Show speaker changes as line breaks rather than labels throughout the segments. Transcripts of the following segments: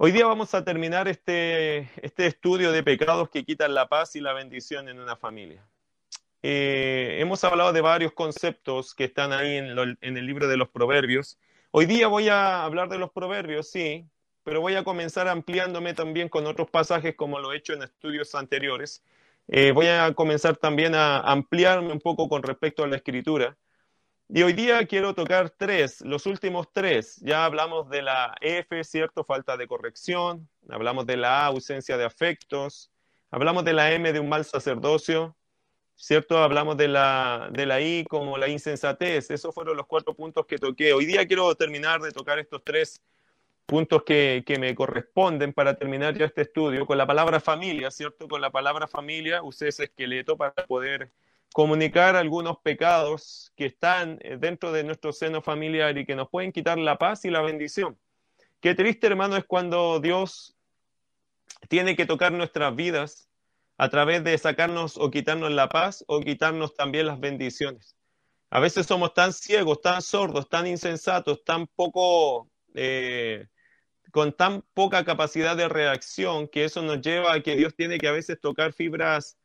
Hoy día vamos a terminar este, este estudio de pecados que quitan la paz y la bendición en una familia. Eh, hemos hablado de varios conceptos que están ahí en, el libro de los proverbios. Hoy día voy a hablar de los proverbios, sí, pero voy a comenzar ampliándome también con otros pasajes como lo he hecho en estudios anteriores. Eh, voy a comenzar también a ampliarme un poco con respecto a la escritura. Y hoy día quiero tocar tres, los últimos tres. Ya hablamos de la F, ¿cierto? Falta de corrección. Hablamos de la A, ausencia de afectos. Hablamos de la M, de un mal sacerdocio. ¿Cierto? Hablamos de la, de la I como la insensatez. Esos fueron los cuatro puntos que toqué. Hoy día quiero terminar de tocar estos tres puntos que, que me corresponden para terminar ya este estudio con la palabra familia, ¿cierto? Con la palabra familia usé ese esqueleto para poder comunicar algunos pecados que están eh, dentro de nuestro seno familiar y que nos pueden quitar la paz y la bendición. Qué triste, hermano, es cuando Dios tiene que tocar nuestras vidas a través de sacarnos o quitarnos la paz o quitarnos también las bendiciones. A veces somos tan ciegos, tan sordos, tan insensatos, tan poco, eh, con tan poca capacidad de reacción que eso nos lleva a que Dios tiene que a veces tocar fibras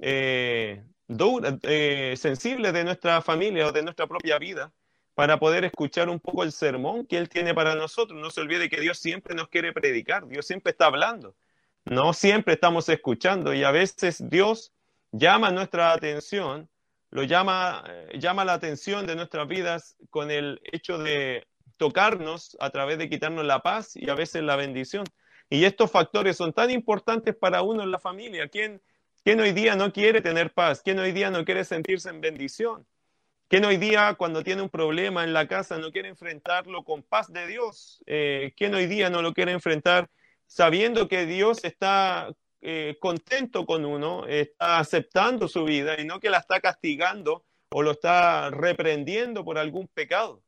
eh, eh, sensibles de nuestra familia o de nuestra propia vida para poder escuchar un poco el sermón que Él tiene para nosotros. No se olvide que Dios siempre nos quiere predicar, Dios siempre está hablando, no siempre estamos escuchando y a veces Dios llama nuestra atención, lo llama, eh, llama la atención de nuestras vidas con el hecho de tocarnos a través de quitarnos la paz y a veces la bendición. Y estos factores son tan importantes para uno en la familia. ¿Quién, ¿Quién hoy día no quiere tener paz? ¿Quién hoy día no quiere sentirse en bendición? ¿Quién hoy día cuando tiene un problema en la casa no quiere enfrentarlo con paz de Dios? Eh, ¿Quién hoy día no lo quiere enfrentar sabiendo que Dios está eh, contento con uno, está aceptando su vida y no que la está castigando o lo está reprendiendo por algún pecado?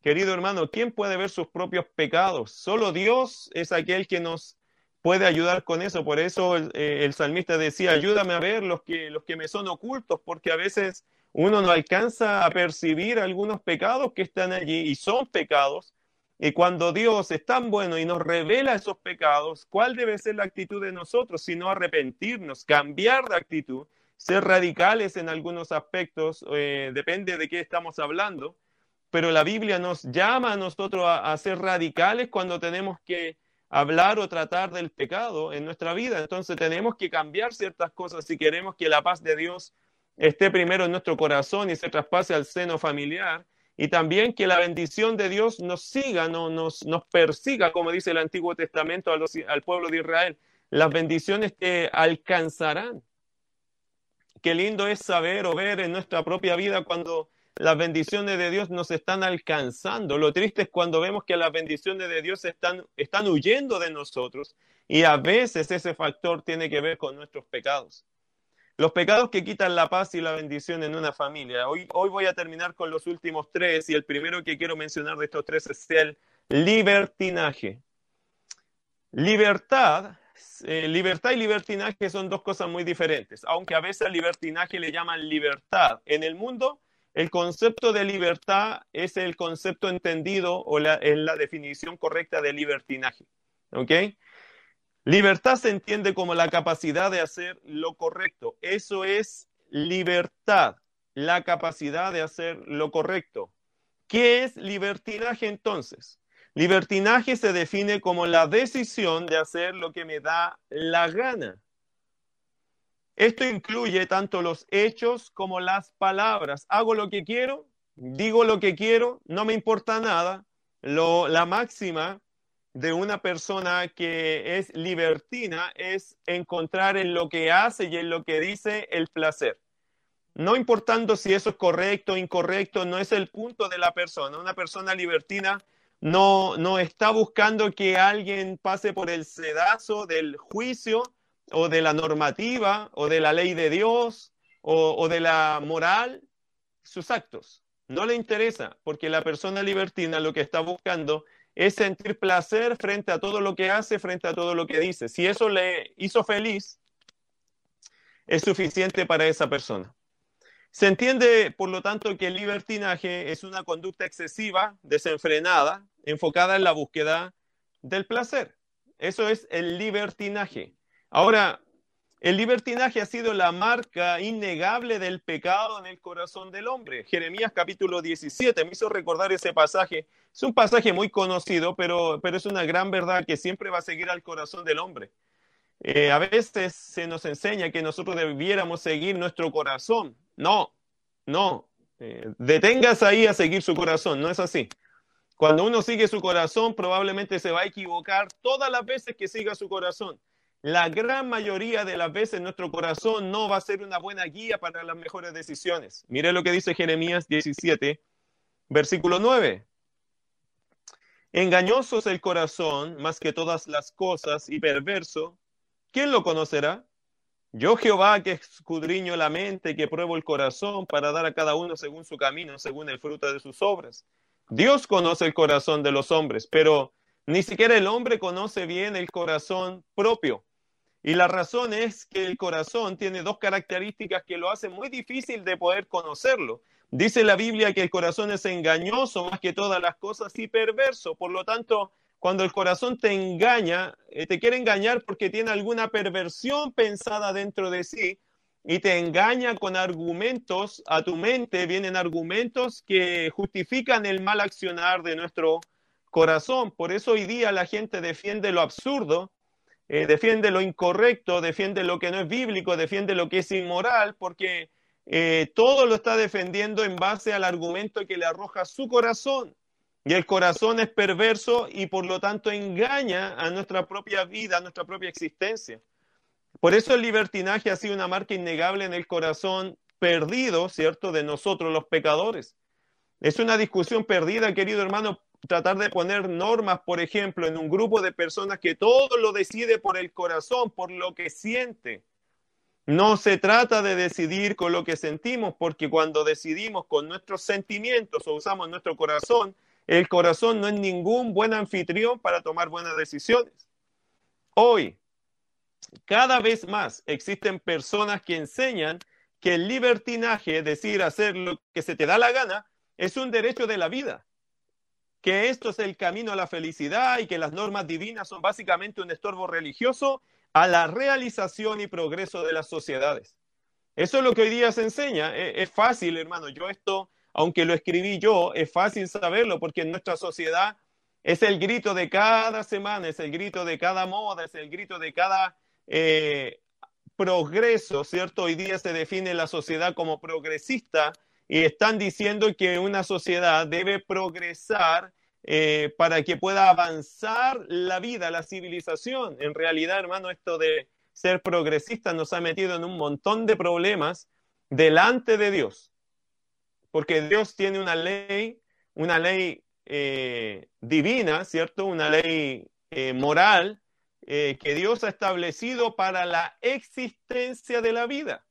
Querido hermano, ¿quién puede ver sus propios pecados? Solo Dios es aquel que nos puede ayudar con eso. Por eso eh, el, salmista decía, ayúdame a ver los que, los que me son ocultos, porque a veces uno no alcanza a percibir algunos pecados que están allí y son pecados. Y cuando Dios es tan bueno y nos revela esos pecados, ¿cuál debe ser la actitud de nosotros? Sino arrepentirnos, cambiar de actitud, ser radicales en algunos aspectos, eh, depende de qué estamos hablando, pero la Biblia nos llama a nosotros a ser radicales cuando tenemos que hablar o tratar del pecado en nuestra vida. Entonces tenemos que cambiar ciertas cosas si queremos que la paz de Dios esté primero en nuestro corazón y se traspase al seno familiar. Y también que la bendición de Dios nos siga, no, nos, nos persiga, como dice el Antiguo Testamento al pueblo de Israel. Las bendiciones te alcanzarán. Qué lindo es saber o ver en nuestra propia vida cuando las bendiciones de Dios nos están alcanzando. Lo triste es cuando vemos que las bendiciones de Dios están, están huyendo de nosotros y a veces ese factor tiene que ver con nuestros pecados. Los pecados que quitan la paz y la bendición en una familia. Hoy, hoy voy a terminar con los últimos tres y el primero que quiero mencionar de estos tres es el libertinaje. Libertad, eh, libertad y libertinaje son dos cosas muy diferentes, aunque a veces al libertinaje le llaman libertad. En el mundo el concepto de libertad es el concepto entendido o la, es la definición correcta de libertinaje. ¿Ok? Libertad se entiende como la capacidad de hacer lo correcto. Eso es libertad, la capacidad de hacer lo correcto. ¿Qué es libertinaje entonces? Libertinaje se define como la decisión de hacer lo que me da la gana. Esto incluye tanto los hechos como las palabras. Hago lo que quiero, digo lo que quiero, no me importa nada. la máxima de una persona que es libertina es encontrar en lo que hace y en lo que dice el placer. No importando si eso es correcto o incorrecto, no es el punto de la persona. Una persona libertina no, no está buscando que alguien pase por el sedazo del juicio o de la normativa o de la ley de Dios o, de la moral sus actos. No le interesa porque la persona libertina lo que está buscando es sentir placer frente a todo lo que hace, frente a todo lo que dice. Si eso le hizo feliz, es suficiente para esa persona. Se entiende, por lo tanto, que el libertinaje es una conducta excesiva, desenfrenada, enfocada en la búsqueda del placer. Eso es el libertinaje. Ahora, el libertinaje ha sido la marca innegable del pecado en el corazón del hombre. Jeremías capítulo 17 me hizo recordar ese pasaje. Es un pasaje muy conocido, pero, pero es una gran verdad que siempre va a seguir al corazón del hombre. Eh, a veces se nos enseña que nosotros debiéramos seguir nuestro corazón. No, no. Eh, detengas ahí a seguir su corazón, no es así. Cuando uno sigue su corazón, probablemente se va a equivocar todas las veces que siga su corazón. La gran mayoría de las veces nuestro corazón no va a ser una buena guía para las mejores decisiones. Mire lo que dice Jeremías 17, versículo 9. Engañoso es el corazón más que todas las cosas y perverso. ¿Quién lo conocerá? Yo Jehová que escudriño la mente, que pruebo el corazón para dar a cada uno según su camino, según el fruto de sus obras. Dios conoce el corazón de los hombres, pero ni siquiera el hombre conoce bien el corazón propio. Y la razón es que el corazón tiene dos características que lo hacen muy difícil de poder conocerlo. Dice la Biblia que el corazón es engañoso más que todas las cosas y perverso. Por lo tanto, cuando el corazón te engaña, eh, te quiere engañar porque tiene alguna perversión pensada dentro de sí y te engaña con argumentos a tu mente, vienen argumentos que justifican el mal accionar de nuestro corazón. Por eso hoy día la gente defiende lo absurdo, eh, defiende lo incorrecto, defiende lo que no es bíblico, defiende lo que es inmoral, porque eh, todo lo está defendiendo en base al argumento que le arroja su corazón. Y el corazón es perverso y por lo tanto engaña a nuestra propia vida, a nuestra propia existencia. Por eso el libertinaje ha sido una marca innegable en el corazón perdido, ¿cierto?, de nosotros los pecadores. Es una discusión perdida, querido hermano, tratar de poner normas, por ejemplo, en un grupo de personas que todo lo decide por el corazón, por lo que siente. No se trata de decidir con lo que sentimos, porque cuando decidimos con nuestros sentimientos o usamos nuestro corazón, el corazón no es ningún buen anfitrión para tomar buenas decisiones. Hoy, cada vez más existen personas que enseñan que el libertinaje, es decir, hacer lo que se te da la gana, es un derecho de la vida que esto es el camino a la felicidad y que las normas divinas son básicamente un estorbo religioso a la realización y progreso de las sociedades. Eso es lo que hoy día se enseña. E, es, fácil, hermano. Yo esto, aunque lo escribí yo, es fácil saberlo porque en nuestra sociedad es el grito de cada semana, es el grito de cada moda, es el grito de cada eh, progreso, ¿cierto? Hoy día se define la sociedad como progresista y están diciendo que una sociedad debe progresar eh, para que pueda avanzar la vida, la civilización. En realidad, hermano, esto de ser progresista nos ha metido en un montón de problemas delante de Dios, porque Dios tiene una ley, una ley eh, divina, ¿cierto? Una ley eh, moral que Dios ha establecido para la existencia de la vida.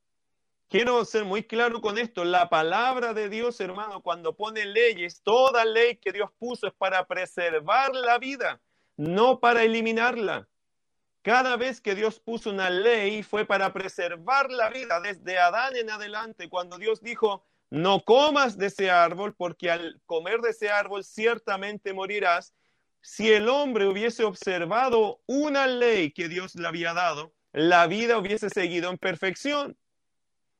Quiero ser muy claro con esto. La palabra de Dios, hermano, cuando pone leyes, toda ley que Dios puso es para preservar la vida, no para eliminarla. Cada vez que Dios puso una ley fue para preservar la vida, desde Adán en adelante, cuando Dios dijo, no comas de ese árbol, porque al comer de ese árbol ciertamente morirás. Si el hombre hubiese observado una ley que Dios le había dado, la vida hubiese seguido en perfección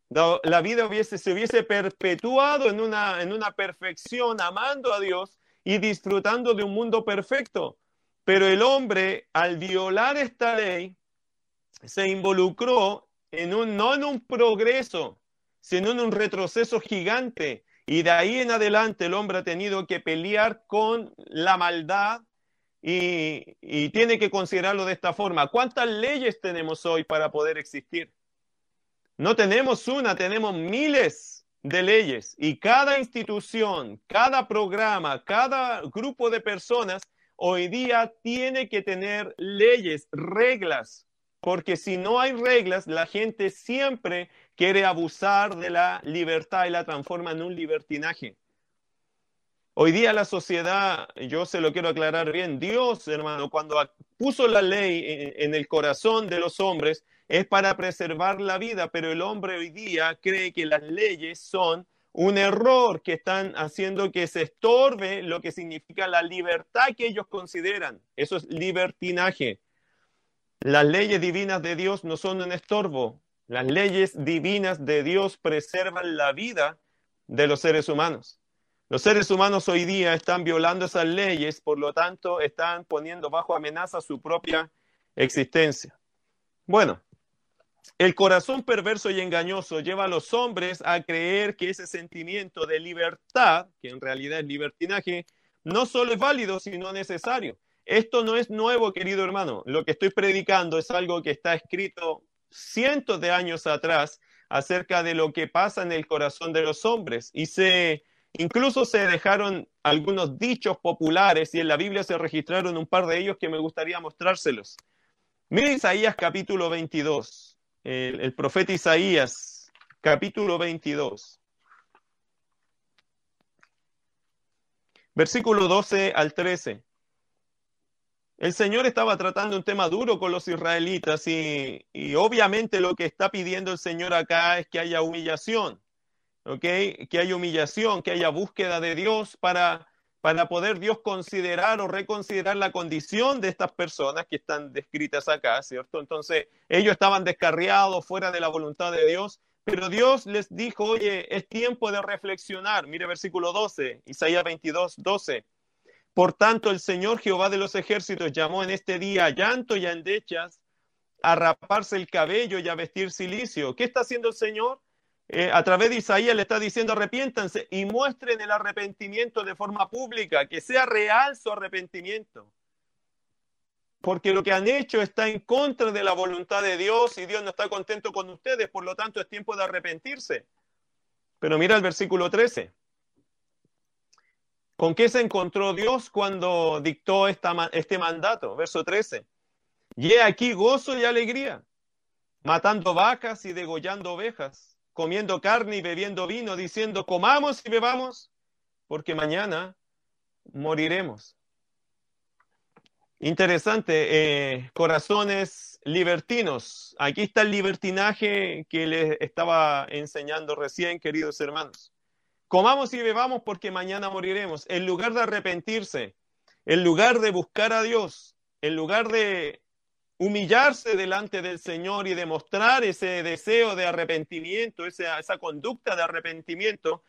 la vida hubiese, se hubiese perpetuado en una, en una perfección, amando a Dios y disfrutando de un mundo perfecto. Pero el hombre, al violar esta ley, se involucró en un, no en un progreso, sino en un retroceso gigante. Y de ahí en adelante el hombre ha tenido que pelear con la maldad y, y tiene que considerarlo de esta forma. ¿Cuántas leyes tenemos hoy para poder existir? No tenemos una, tenemos miles de leyes y cada institución, cada programa, cada grupo de personas hoy día tiene que tener leyes, reglas, porque si no hay reglas, la gente siempre quiere abusar de la libertad y la transforma en un libertinaje. Hoy día la sociedad, yo se lo quiero aclarar bien, Dios, hermano, cuando puso la ley en el corazón de los hombres, es para preservar la vida, pero el hombre hoy día cree que las leyes son un error que están haciendo que se estorbe lo que significa la libertad que ellos consideran. Eso es libertinaje. Las leyes divinas de Dios no son un estorbo. Las leyes divinas de Dios preservan la vida de los seres humanos. Los seres humanos hoy día están violando esas leyes, por lo tanto, están poniendo bajo amenaza su propia existencia. Bueno, el corazón perverso y engañoso lleva a los hombres a creer que ese sentimiento de libertad, que en realidad es libertinaje, no solo es válido, sino necesario. Esto no es nuevo, querido hermano. Lo que estoy predicando es algo que está escrito cientos de años atrás acerca de lo que pasa en el corazón de los hombres y se Incluso se dejaron algunos dichos populares y en la Biblia se registraron un par de ellos que me gustaría mostrárselos. Mire Isaías capítulo 22, el, profeta Isaías capítulo 22. Versículo 12 al 13. El Señor estaba tratando un tema duro con los israelitas y, y obviamente lo que está pidiendo el Señor acá es que haya humillación. Que haya humillación, que haya búsqueda de Dios para, para poder Dios considerar o reconsiderar la condición de estas personas que están descritas acá, ¿cierto? Entonces, ellos estaban descarriados fuera de la voluntad de Dios, pero Dios les dijo, oye, es tiempo de reflexionar. Mire versículo 12, Isaías 22, 12. Por tanto, el Señor Jehová de los ejércitos llamó en este día a llanto y a endechas, a raparse el cabello y a vestir silicio. ¿Qué está haciendo el Señor? Eh, a través de Isaías le está diciendo arrepiéntanse y muestren el arrepentimiento de forma pública, que sea real su arrepentimiento. Porque lo que han hecho está en contra de la voluntad de Dios y Dios no está contento con ustedes, por lo tanto es tiempo de arrepentirse. Pero mira el versículo 13. ¿Con qué se encontró Dios cuando dictó esta, este mandato? Verso 13. Y he aquí gozo y alegría, matando vacas y degollando ovejas comiendo carne y bebiendo vino, diciendo, comamos y bebamos, porque mañana moriremos. Interesante, eh, corazones libertinos. Aquí está el libertinaje que les estaba enseñando recién, queridos hermanos. Comamos y bebamos porque mañana moriremos. En lugar de arrepentirse, en lugar de buscar a Dios, en lugar de humillarse delante del Señor y demostrar ese deseo de arrepentimiento, esa, conducta de arrepentimiento,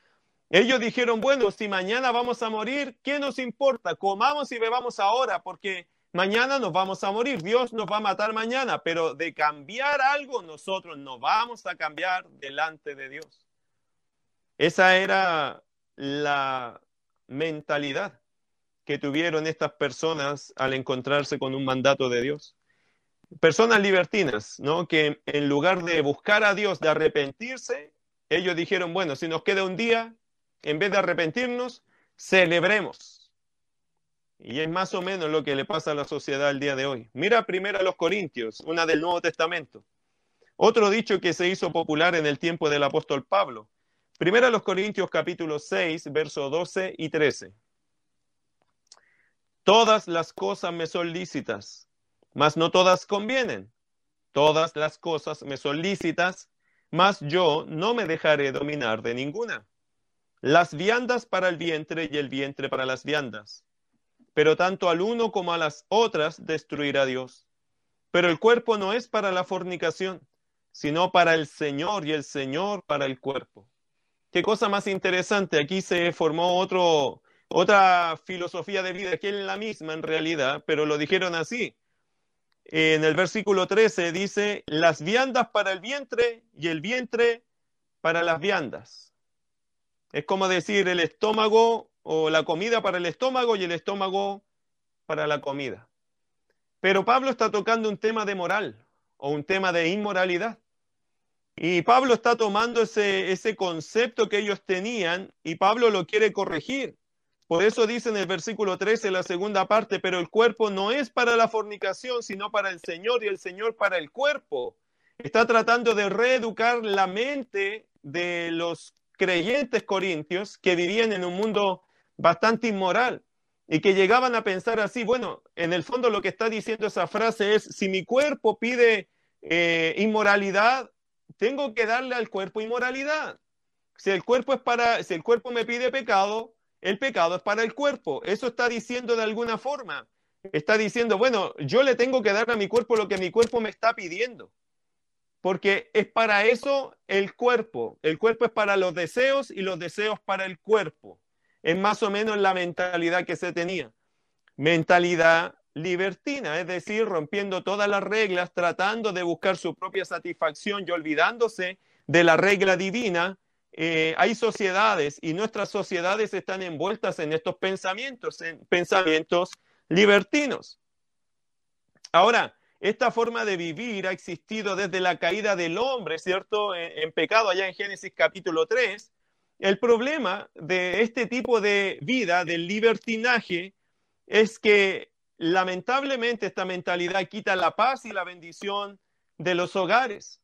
ellos dijeron, bueno, si mañana vamos a morir, ¿qué nos importa? Comamos y bebamos ahora, porque mañana nos vamos a morir, Dios nos va a matar mañana, pero de cambiar algo nosotros no vamos a cambiar delante de Dios. Esa era la mentalidad que tuvieron estas personas al encontrarse con un mandato de Dios personas libertinas, ¿no? Que en lugar de buscar a Dios, de arrepentirse, ellos dijeron, bueno, si nos queda un día, en vez de arrepentirnos, celebremos. Y es más o menos lo que le pasa a la sociedad el día de hoy. Mira primero a los Corintios, una del Nuevo Testamento. Otro dicho que se hizo popular en el tiempo del apóstol Pablo. Primero a los Corintios capítulo 6, versos 12 y 13. Todas las cosas me son lícitas, mas no todas convienen. Todas las cosas me son lícitas, mas yo no me dejaré dominar de ninguna. Las viandas para el vientre y el vientre para las viandas. Pero tanto al uno como a las otras destruirá Dios. Pero el cuerpo no es para la fornicación, sino para el Señor y el Señor para el cuerpo. Qué cosa más interesante. Aquí se formó otra filosofía de vida que es la misma en realidad, pero lo dijeron así en el versículo 13 dice, las viandas para el vientre y el vientre para las viandas. Es como decir el estómago o la comida para el estómago y el estómago para la comida. Pero Pablo está tocando un tema de moral o un tema de inmoralidad. Y Pablo está tomando ese, ese concepto que ellos tenían y Pablo lo quiere corregir. Por eso dice en el versículo 13, la segunda parte, pero el cuerpo no es para la fornicación, sino para el Señor y el Señor para el cuerpo. Está tratando de reeducar la mente de los creyentes corintios que vivían en un mundo bastante inmoral y que llegaban a pensar así, bueno, en el fondo lo que está diciendo esa frase es, si mi cuerpo pide eh, inmoralidad, tengo que darle al cuerpo inmoralidad. Si el cuerpo es para, si el cuerpo me pide pecado, el pecado es para el cuerpo. Eso está diciendo de alguna forma. Está diciendo, bueno, yo le tengo que dar a mi cuerpo lo que mi cuerpo me está pidiendo. Porque es para eso el cuerpo. El cuerpo es para los deseos y los deseos para el cuerpo. Es más o menos la mentalidad que se tenía. Mentalidad libertina, es decir, rompiendo todas las reglas, tratando de buscar su propia satisfacción y olvidándose de la regla divina. Eh, hay sociedades y nuestras sociedades están envueltas en estos pensamientos, en pensamientos libertinos. Ahora, esta forma de vivir ha existido desde la caída del hombre, ¿cierto? En, pecado allá en Génesis capítulo 3. El problema de este tipo de vida, del libertinaje, es que lamentablemente esta mentalidad quita la paz y la bendición de los hogares.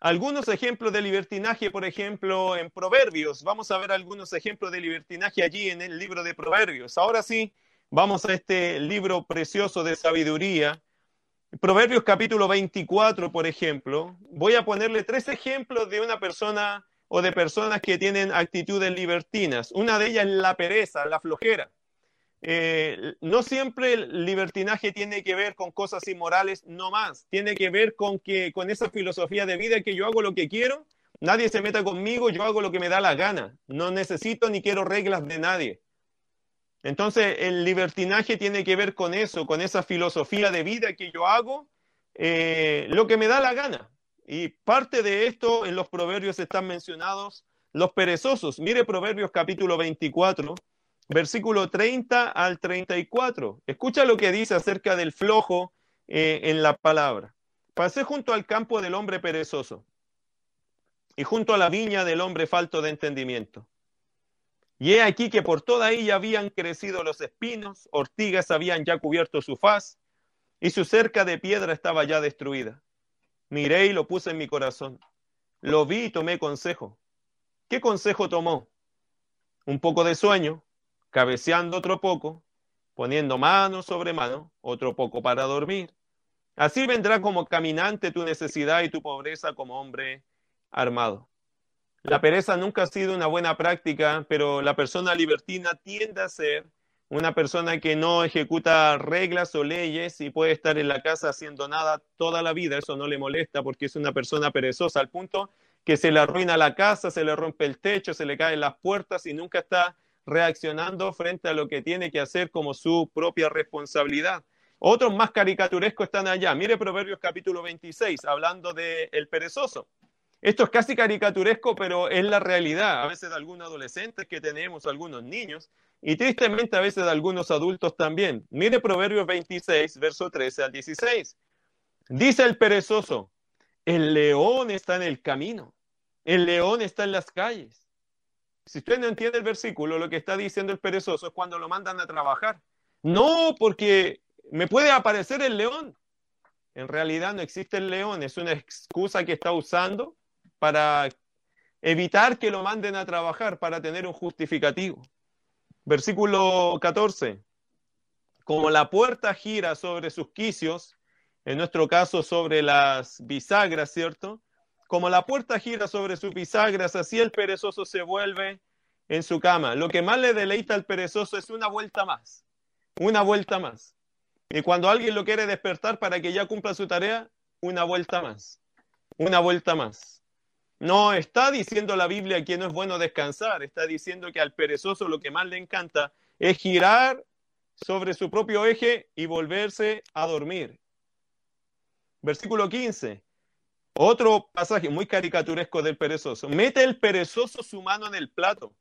Algunos ejemplos de libertinaje, por ejemplo, en Proverbios. Vamos a ver algunos ejemplos de libertinaje allí en el libro de Proverbios. Ahora sí, vamos a este libro precioso de sabiduría Proverbios capítulo 24, por ejemplo, voy a ponerle tres ejemplos de una persona o de personas que tienen actitudes libertinas. Una de ellas es la pereza, la flojera. Eh, no siempre el libertinaje tiene que ver con cosas inmorales, no más. Tiene que ver con, que, con esa filosofía de vida que yo hago lo que quiero, nadie se meta conmigo, yo hago lo que me da la gana. No necesito ni quiero reglas de nadie. Entonces, el libertinaje tiene que ver con eso, con esa filosofía de vida que yo hago, eh, lo que me da la gana. Y parte de esto en los proverbios están mencionados los perezosos. Mire Proverbios capítulo 24, versículo 30 al 34. Escucha lo que dice acerca del flojo eh, en la palabra. Pasé junto al campo del hombre perezoso y junto a la viña del hombre falto de entendimiento y he aquí que por toda ella habían crecido los espinos, ortigas habían ya cubierto su faz, y su cerca de piedra estaba ya destruida. Miré y lo puse en mi corazón. Lo vi y tomé consejo. ¿Qué consejo tomó? Un poco de sueño, cabeceando otro poco, poniendo mano sobre mano, otro poco para dormir. Así vendrá como caminante tu necesidad y tu pobreza como hombre armado. La pereza nunca ha sido una buena práctica, pero la persona libertina tiende a ser una persona que no ejecuta reglas o leyes y puede estar en la casa haciendo nada toda la vida. Eso no le molesta porque es una persona perezosa al punto que se le arruina la casa, se le rompe el techo, se le caen las puertas y nunca está reaccionando frente a lo que tiene que hacer como su propia responsabilidad. Otros más caricaturescos están allá. Mire Proverbios capítulo 26, hablando del el perezoso. Esto es casi caricaturesco, pero es la realidad. A veces de algunos adolescentes que tenemos, algunos niños, y tristemente a veces de algunos adultos también. Mire Proverbios 26, verso 13 al 16. Dice el perezoso, el león está en el camino, el león está en las calles. Si usted no entiende el versículo, lo que está diciendo el perezoso es cuando lo mandan a trabajar. No, porque me puede aparecer el león. En realidad no existe el león, es una excusa que está usando para evitar que lo manden a trabajar, para tener un justificativo. Versículo 14. Como la puerta gira sobre sus quicios, en nuestro caso sobre las bisagras, ¿cierto? Como la puerta gira sobre sus bisagras, así el perezoso se vuelve en su cama. Lo que más le deleita al perezoso es una vuelta más, una vuelta más. Y cuando alguien lo quiere despertar para que ya cumpla su tarea, una vuelta más, una vuelta más. No está diciendo la Biblia que no es bueno descansar, está diciendo que al perezoso lo que más le encanta es girar sobre su propio eje y volverse a dormir. Versículo 15. Otro pasaje muy caricaturesco del perezoso. Mete el perezoso su mano en el plato.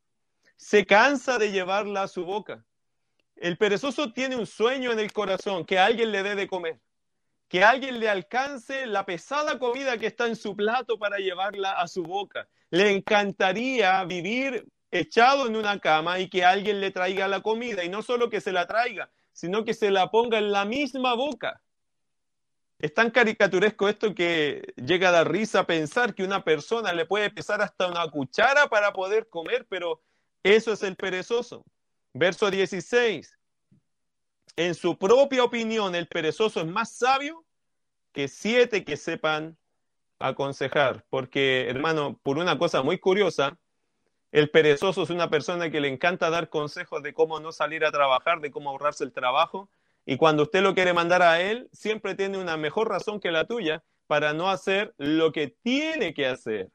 Se cansa de llevarla a su boca. El perezoso tiene un sueño en el corazón, que alguien le dé de comer que alguien le alcance la pesada comida que está en su plato para llevarla a su boca. Le encantaría vivir echado en una cama y que alguien le traiga la comida, y no solo que se la traiga, sino que se la ponga en la misma boca. Es tan caricaturesco esto que llega a dar risa pensar que una persona le puede pesar hasta una cuchara para poder comer, pero eso es el perezoso. Verso 16 en su propia opinión, el perezoso es más sabio que siete que sepan aconsejar. Porque, hermano, por una cosa muy curiosa, el perezoso es una persona que le encanta dar consejos de cómo no salir a trabajar, de cómo ahorrarse el trabajo, Y cuando usted lo quiere mandar a él, siempre tiene una mejor razón que la tuya para no hacer lo que tiene que hacer.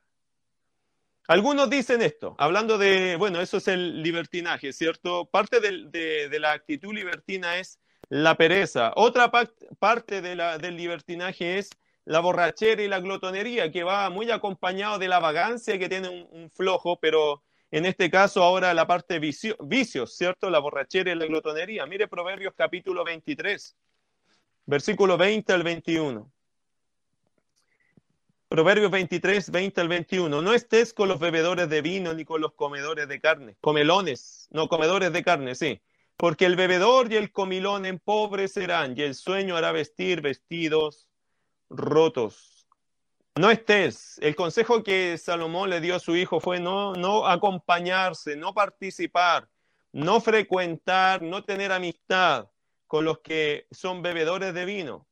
Algunos dicen esto, hablando de, bueno, eso es el libertinaje, ¿cierto? Parte de, la actitud libertina es la pereza. Otra parte del libertinaje es la borrachera y la glotonería, que va muy acompañado de la vagancia que tiene un, flojo, pero en este caso ahora la parte vicio, vicios, ¿cierto? La borrachera y la glotonería. Mire Proverbios capítulo 23, versículo 20 al 21. Proverbios 23, 20 al 21. No estés con los bebedores de vino ni con los comedores de carne. Comelones, no, comedores de carne, sí. Porque el bebedor y el comilón empobrecerán y el sueño hará vestir vestidos rotos. No estés. El consejo que Salomón le dio a su hijo fue no, no acompañarse, no participar, no frecuentar, no tener amistad con los que son bebedores de vino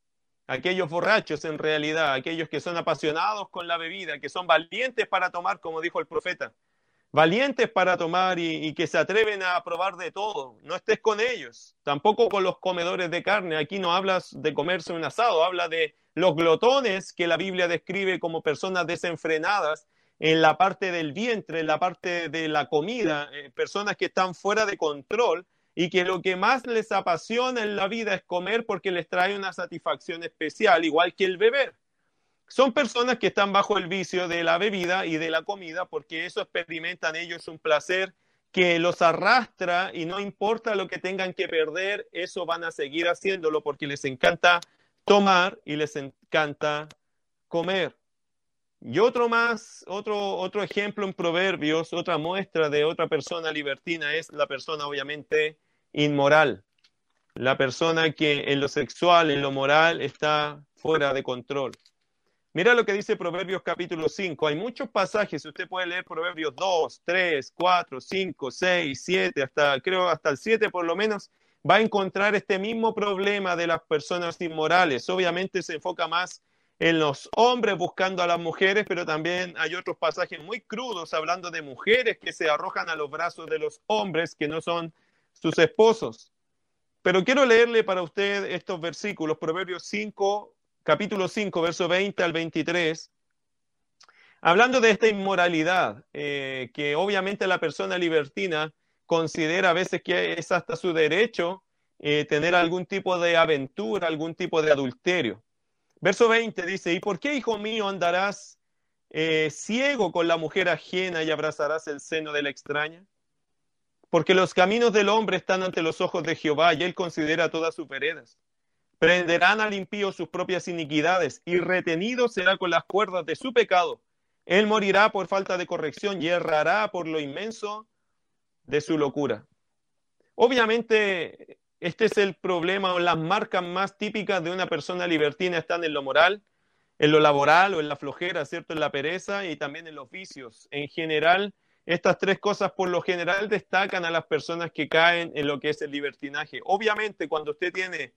aquellos borrachos en realidad, aquellos que son apasionados con la bebida, que son valientes para tomar, como dijo el profeta, valientes para tomar y, que se atreven a probar de todo. No estés con ellos, tampoco con los comedores de carne. Aquí no hablas de comerse un asado, habla de los glotones que la Biblia describe como personas desenfrenadas en la parte del vientre, en la parte de la comida, eh, personas que están fuera de control y que lo que más les apasiona en la vida es comer porque les trae una satisfacción especial, igual que el beber. Son personas que están bajo el vicio de la bebida y de la comida porque eso experimentan ellos un placer que los arrastra y no importa lo que tengan que perder, eso van a seguir haciéndolo porque les encanta tomar y les encanta comer. Y otro más, otro, otro ejemplo en Proverbios, otra muestra de otra persona libertina es la persona obviamente inmoral, la persona que en lo sexual, en lo moral está fuera de control. Mira lo que dice Proverbios capítulo 5. Hay muchos pasajes, usted puede leer Proverbios 2, 3, 4, 5, 6, 7, hasta creo hasta el 7 por lo menos, va a encontrar este mismo problema de las personas inmorales. Obviamente se enfoca más en los hombres buscando a las mujeres, pero también hay otros pasajes muy crudos hablando de mujeres que se arrojan a los brazos de los hombres que no son sus esposos. Pero quiero leerle para usted estos versículos, Proverbios 5, capítulo 5, verso 20 al 23, hablando de esta inmoralidad, eh, que obviamente la persona libertina considera a veces que es hasta su derecho eh, tener algún tipo de aventura, algún tipo de adulterio. Verso 20 dice, ¿y por qué, hijo mío, andarás eh, ciego con la mujer ajena y abrazarás el seno de la extraña? Porque los caminos del hombre están ante los ojos de Jehová y él considera todas sus veredas. Prenderán al impío sus propias iniquidades y retenido será con las cuerdas de su pecado. Él morirá por falta de corrección y errará por lo inmenso de su locura. Obviamente, este es el problema o las marcas más típicas de una persona libertina están en lo moral, en lo laboral o en la flojera, ¿cierto? En la pereza y también en los vicios. En general, estas tres cosas por lo general destacan a las personas que caen en lo que es el libertinaje. Obviamente, cuando usted tiene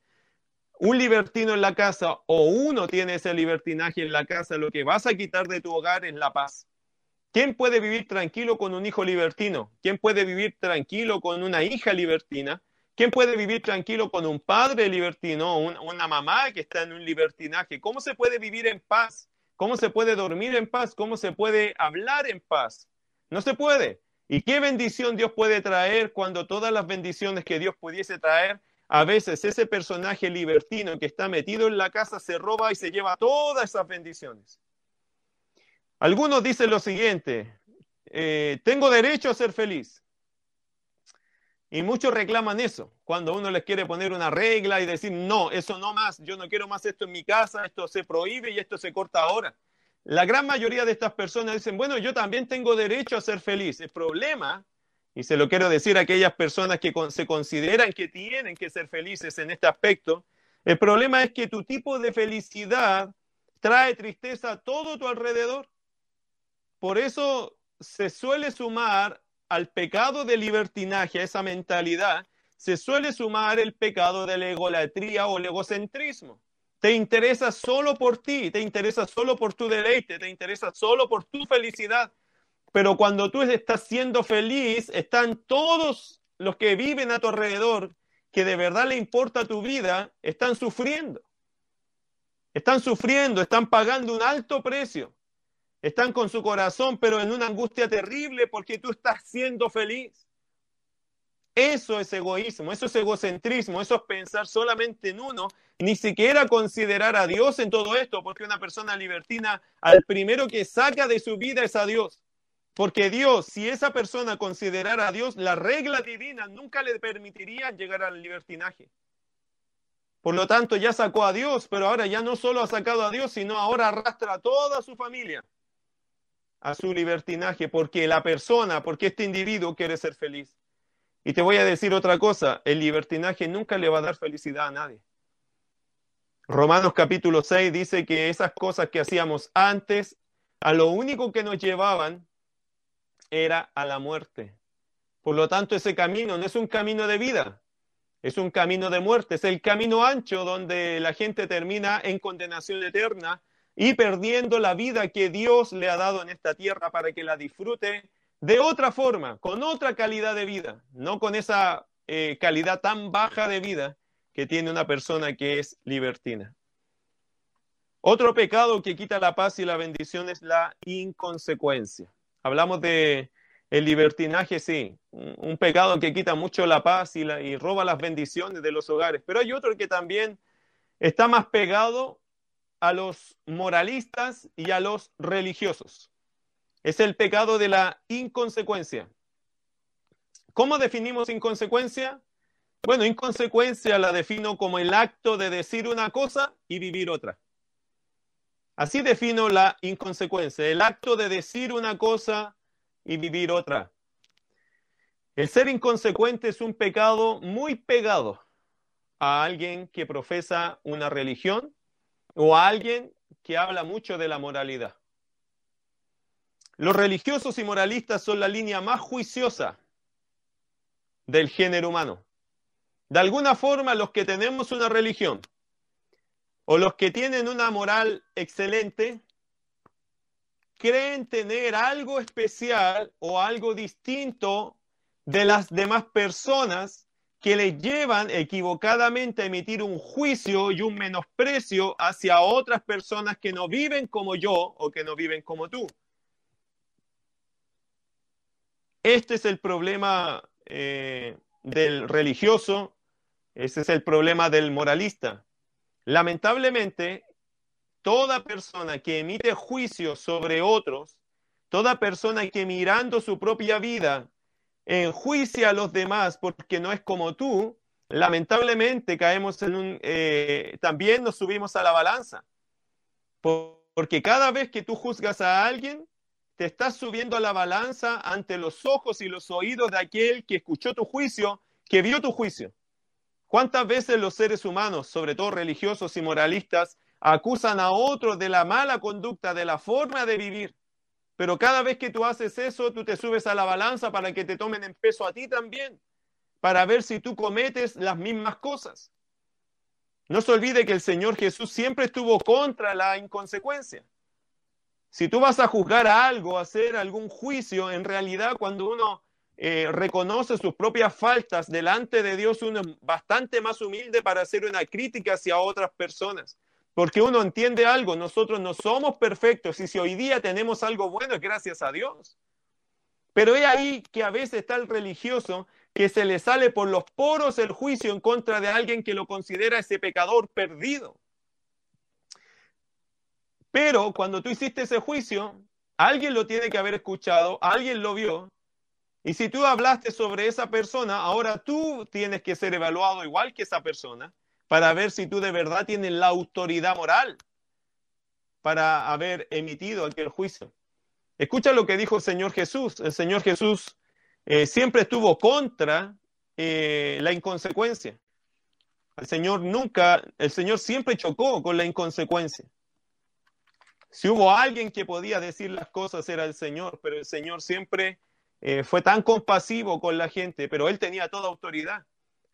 un libertino en la casa o uno tiene ese libertinaje en la casa, lo que vas a quitar de tu hogar es la paz. ¿Quién puede vivir tranquilo con un hijo libertino? ¿Quién puede vivir tranquilo con una hija libertina? ¿Quién puede vivir tranquilo con un padre libertino, una mamá que está en un libertinaje? ¿Cómo se puede vivir en paz? ¿Cómo se puede dormir en paz? ¿Cómo se puede hablar en paz? No se puede. ¿Y qué bendición Dios puede traer cuando todas las bendiciones que Dios pudiese traer, a veces ese personaje libertino que está metido en la casa se roba y se lleva todas esas bendiciones? Algunos dicen lo siguiente, eh, tengo derecho a ser feliz. Y muchos reclaman eso, cuando uno les quiere poner una regla y decir, no, eso no más, yo no quiero más esto en mi casa, esto se prohíbe y esto se corta ahora. La gran mayoría de estas personas dicen, bueno, yo también tengo derecho a ser feliz. El problema, y se lo quiero decir a aquellas personas que se consideran que tienen que ser felices en este aspecto, el problema es que tu tipo de felicidad trae tristeza a todo tu alrededor. Por eso se suele sumar al pecado de libertinaje, a esa mentalidad, se suele sumar el pecado de la egolatría o el egocentrismo. Te interesa solo por ti, te interesa solo por tu deleite, te interesa solo por tu felicidad. Pero cuando tú estás siendo feliz, están todos los que viven a tu alrededor que de verdad le importa tu vida están sufriendo. Están sufriendo, están pagando un alto precio. Están con su corazón, pero en una angustia terrible porque tú estás siendo feliz. Eso es egoísmo, eso es egocentrismo, eso es pensar solamente en uno, ni siquiera considerar a Dios en todo esto, porque una persona libertina al primero que saca de su vida es a Dios. Porque Dios, si esa persona considerara a Dios, la regla divina nunca le permitiría llegar al libertinaje. Por lo tanto, ya sacó a Dios, pero ahora ya no solo ha sacado a Dios, sino ahora arrastra a toda su familia a su libertinaje, porque la persona, porque este individuo quiere ser feliz. Y te voy a decir otra cosa, el libertinaje nunca le va a dar felicidad a nadie. Romanos capítulo 6 dice que esas cosas que hacíamos antes, a lo único que nos llevaban era a la muerte. Por lo tanto, ese camino no es un camino de vida, es un camino de muerte, es el camino ancho donde la gente termina en condenación eterna y perdiendo la vida que Dios le ha dado en esta tierra para que la disfrute de otra forma, con otra calidad de vida, no con esa eh, calidad tan baja de vida que tiene una persona que es libertina. Otro pecado que quita la paz y la bendición es la inconsecuencia. Hablamos de el libertinaje, sí, un pecado que quita mucho la paz y, y roba las bendiciones de los hogares, pero hay otro que también está más pegado a los moralistas y a los religiosos. Es el pecado de la inconsecuencia. ¿Cómo definimos inconsecuencia? Bueno, inconsecuencia la defino como el acto de decir una cosa y vivir otra. Así defino la inconsecuencia, el acto de decir una cosa y vivir otra. El ser inconsecuente es un pecado muy pegado a alguien que profesa una religión o a alguien que habla mucho de la moralidad. Los religiosos y moralistas son la línea más juiciosa del género humano. De alguna forma, los que tenemos una religión o los que tienen una moral excelente creen tener algo especial o algo distinto de las demás personas que les llevan equivocadamente a emitir un juicio y un menosprecio hacia otras personas que no viven como yo o que no viven como tú. Este es el problema eh, del religioso, ese es el problema del moralista. Lamentablemente, toda persona que emite juicio sobre otros, toda persona que mirando su propia vida enjuicia a los demás porque no es como tú, lamentablemente caemos en un, eh, también nos subimos a la balanza. Porque cada vez que tú juzgas a alguien, te estás subiendo a la balanza ante los ojos y los oídos de aquel que escuchó tu juicio, que vio tu juicio. ¿Cuántas veces los seres humanos, sobre todo religiosos y moralistas, acusan a otros de la mala conducta, de la forma de vivir? Pero cada vez que tú haces eso, tú te subes a la balanza para que te tomen en peso a ti también, para ver si tú cometes las mismas cosas. No se olvide que el Señor Jesús siempre estuvo contra la inconsecuencia. Si tú vas a juzgar a algo, a hacer algún juicio, en realidad cuando uno eh, reconoce sus propias faltas delante de Dios, uno es bastante más humilde para hacer una crítica hacia otras personas. Porque uno entiende algo, nosotros no somos perfectos y si hoy día tenemos algo bueno es gracias a Dios. Pero es ahí que a veces está el religioso que se le sale por los poros el juicio en contra de alguien que lo considera ese pecador perdido. Pero cuando tú hiciste ese juicio, alguien lo tiene que haber escuchado, alguien lo vio. Y si tú hablaste sobre esa persona, ahora tú tienes que ser evaluado igual que esa persona para ver si tú de verdad tienes la autoridad moral para haber emitido aquel juicio. Escucha lo que dijo el Señor Jesús. El Señor Jesús eh, siempre estuvo contra eh, la inconsecuencia. El Señor nunca, el Señor siempre chocó con la inconsecuencia. Si hubo alguien que podía decir las cosas era el Señor, pero el Señor siempre eh, fue tan compasivo con la gente, pero Él tenía toda autoridad.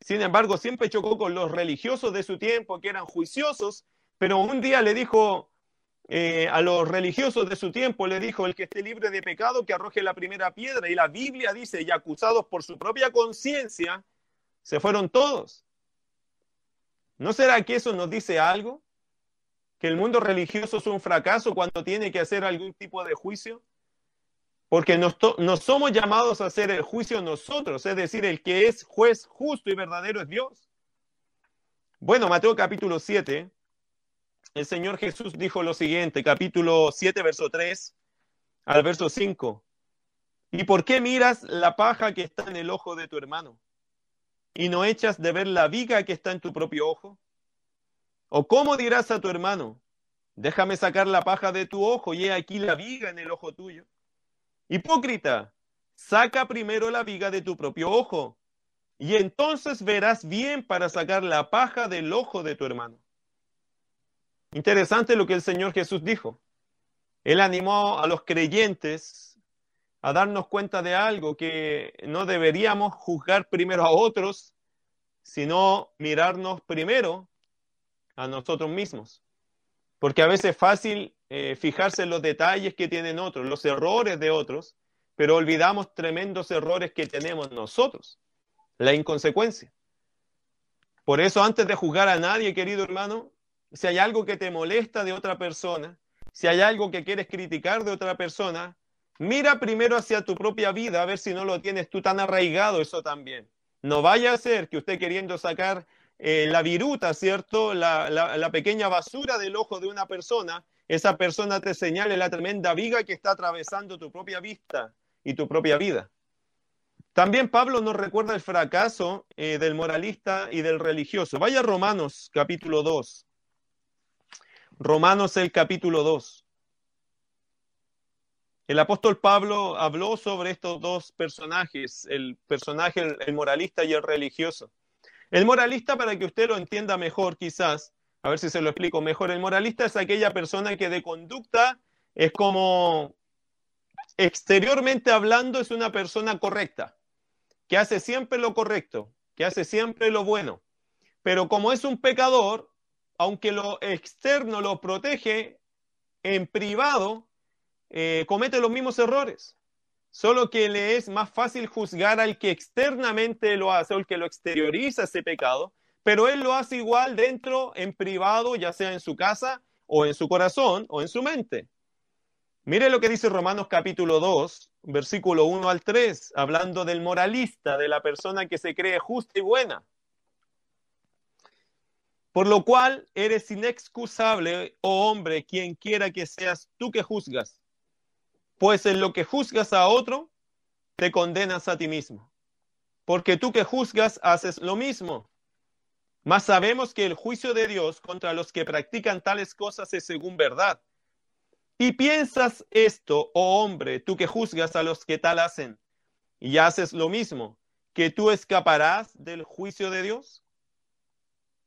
Sin embargo, siempre chocó con los religiosos de su tiempo, que eran juiciosos, pero un día le dijo eh, a los religiosos de su tiempo, le dijo, el que esté libre de pecado, que arroje la primera piedra. Y la Biblia dice, y acusados por su propia conciencia, se fueron todos. ¿No será que eso nos dice algo? ¿Que el mundo religioso es un fracaso cuando tiene que hacer algún tipo de juicio? Porque no, somos llamados a hacer el juicio nosotros, es decir, el que es juez justo y verdadero es Dios. Bueno, Mateo capítulo 7, el Señor Jesús dijo lo siguiente, capítulo 7, verso 3 al verso 5. ¿Y por qué miras la paja que está en el ojo de tu hermano y no echas de ver la viga que está en tu propio ojo? ¿O cómo dirás a tu hermano, déjame sacar la paja de tu ojo y he aquí la viga en el ojo tuyo? Hipócrita, saca primero la viga de tu propio ojo, y entonces verás bien para sacar la paja del ojo de tu hermano. Interesante lo que el Señor Jesús dijo. Él animó a los creyentes a darnos cuenta de algo, que no deberíamos juzgar primero a otros, sino mirarnos primero a nosotros mismos. Porque a veces es fácil eh, fijarse en los detalles que tienen otros, los errores de otros, pero olvidamos tremendos errores que tenemos nosotros, la inconsecuencia. Por eso, antes de juzgar a nadie, querido hermano, si hay algo que te molesta de otra persona, si hay algo que quieres criticar de otra persona, mira primero hacia tu propia vida a ver si no lo tienes tú tan arraigado eso también. No vaya a ser que usted queriendo sacar eh, la viruta, ¿cierto? la, pequeña basura del ojo de una persona, esa persona te señale la tremenda viga que está atravesando tu propia vista y tu propia vida. También Pablo nos recuerda el fracaso eh, del moralista y del religioso. Vaya Romanos capítulo 2. Romanos el capítulo 2. El apóstol Pablo habló sobre estos dos personajes, el personaje, el moralista y el religioso. El moralista, para que usted lo entienda mejor quizás, a ver si se lo explico mejor. El moralista es aquella persona que de conducta es como exteriormente hablando es una persona correcta, que hace siempre lo correcto, que hace siempre lo bueno. Pero como es un pecador, aunque lo externo lo protege, en privado eh, comete los mismos errores. Solo que le es más fácil juzgar al que externamente lo hace o el que lo exterioriza ese pecado, pero él lo hace igual dentro, en privado, ya sea en su casa o en su corazón o en su mente. Mire lo que dice Romanos capítulo 2, versículo 1 al 3, hablando del moralista, de la persona que se cree justa y buena. Por lo cual eres inexcusable, oh hombre, quien quiera que seas tú que juzgas. Pues en lo que juzgas a otro, te condenas a ti mismo. Porque tú que juzgas haces lo mismo. Mas sabemos que el juicio de Dios contra los que practican tales cosas es según verdad. Y piensas esto, oh hombre, tú que juzgas a los que tal hacen, y haces lo mismo, que tú escaparás del juicio de Dios.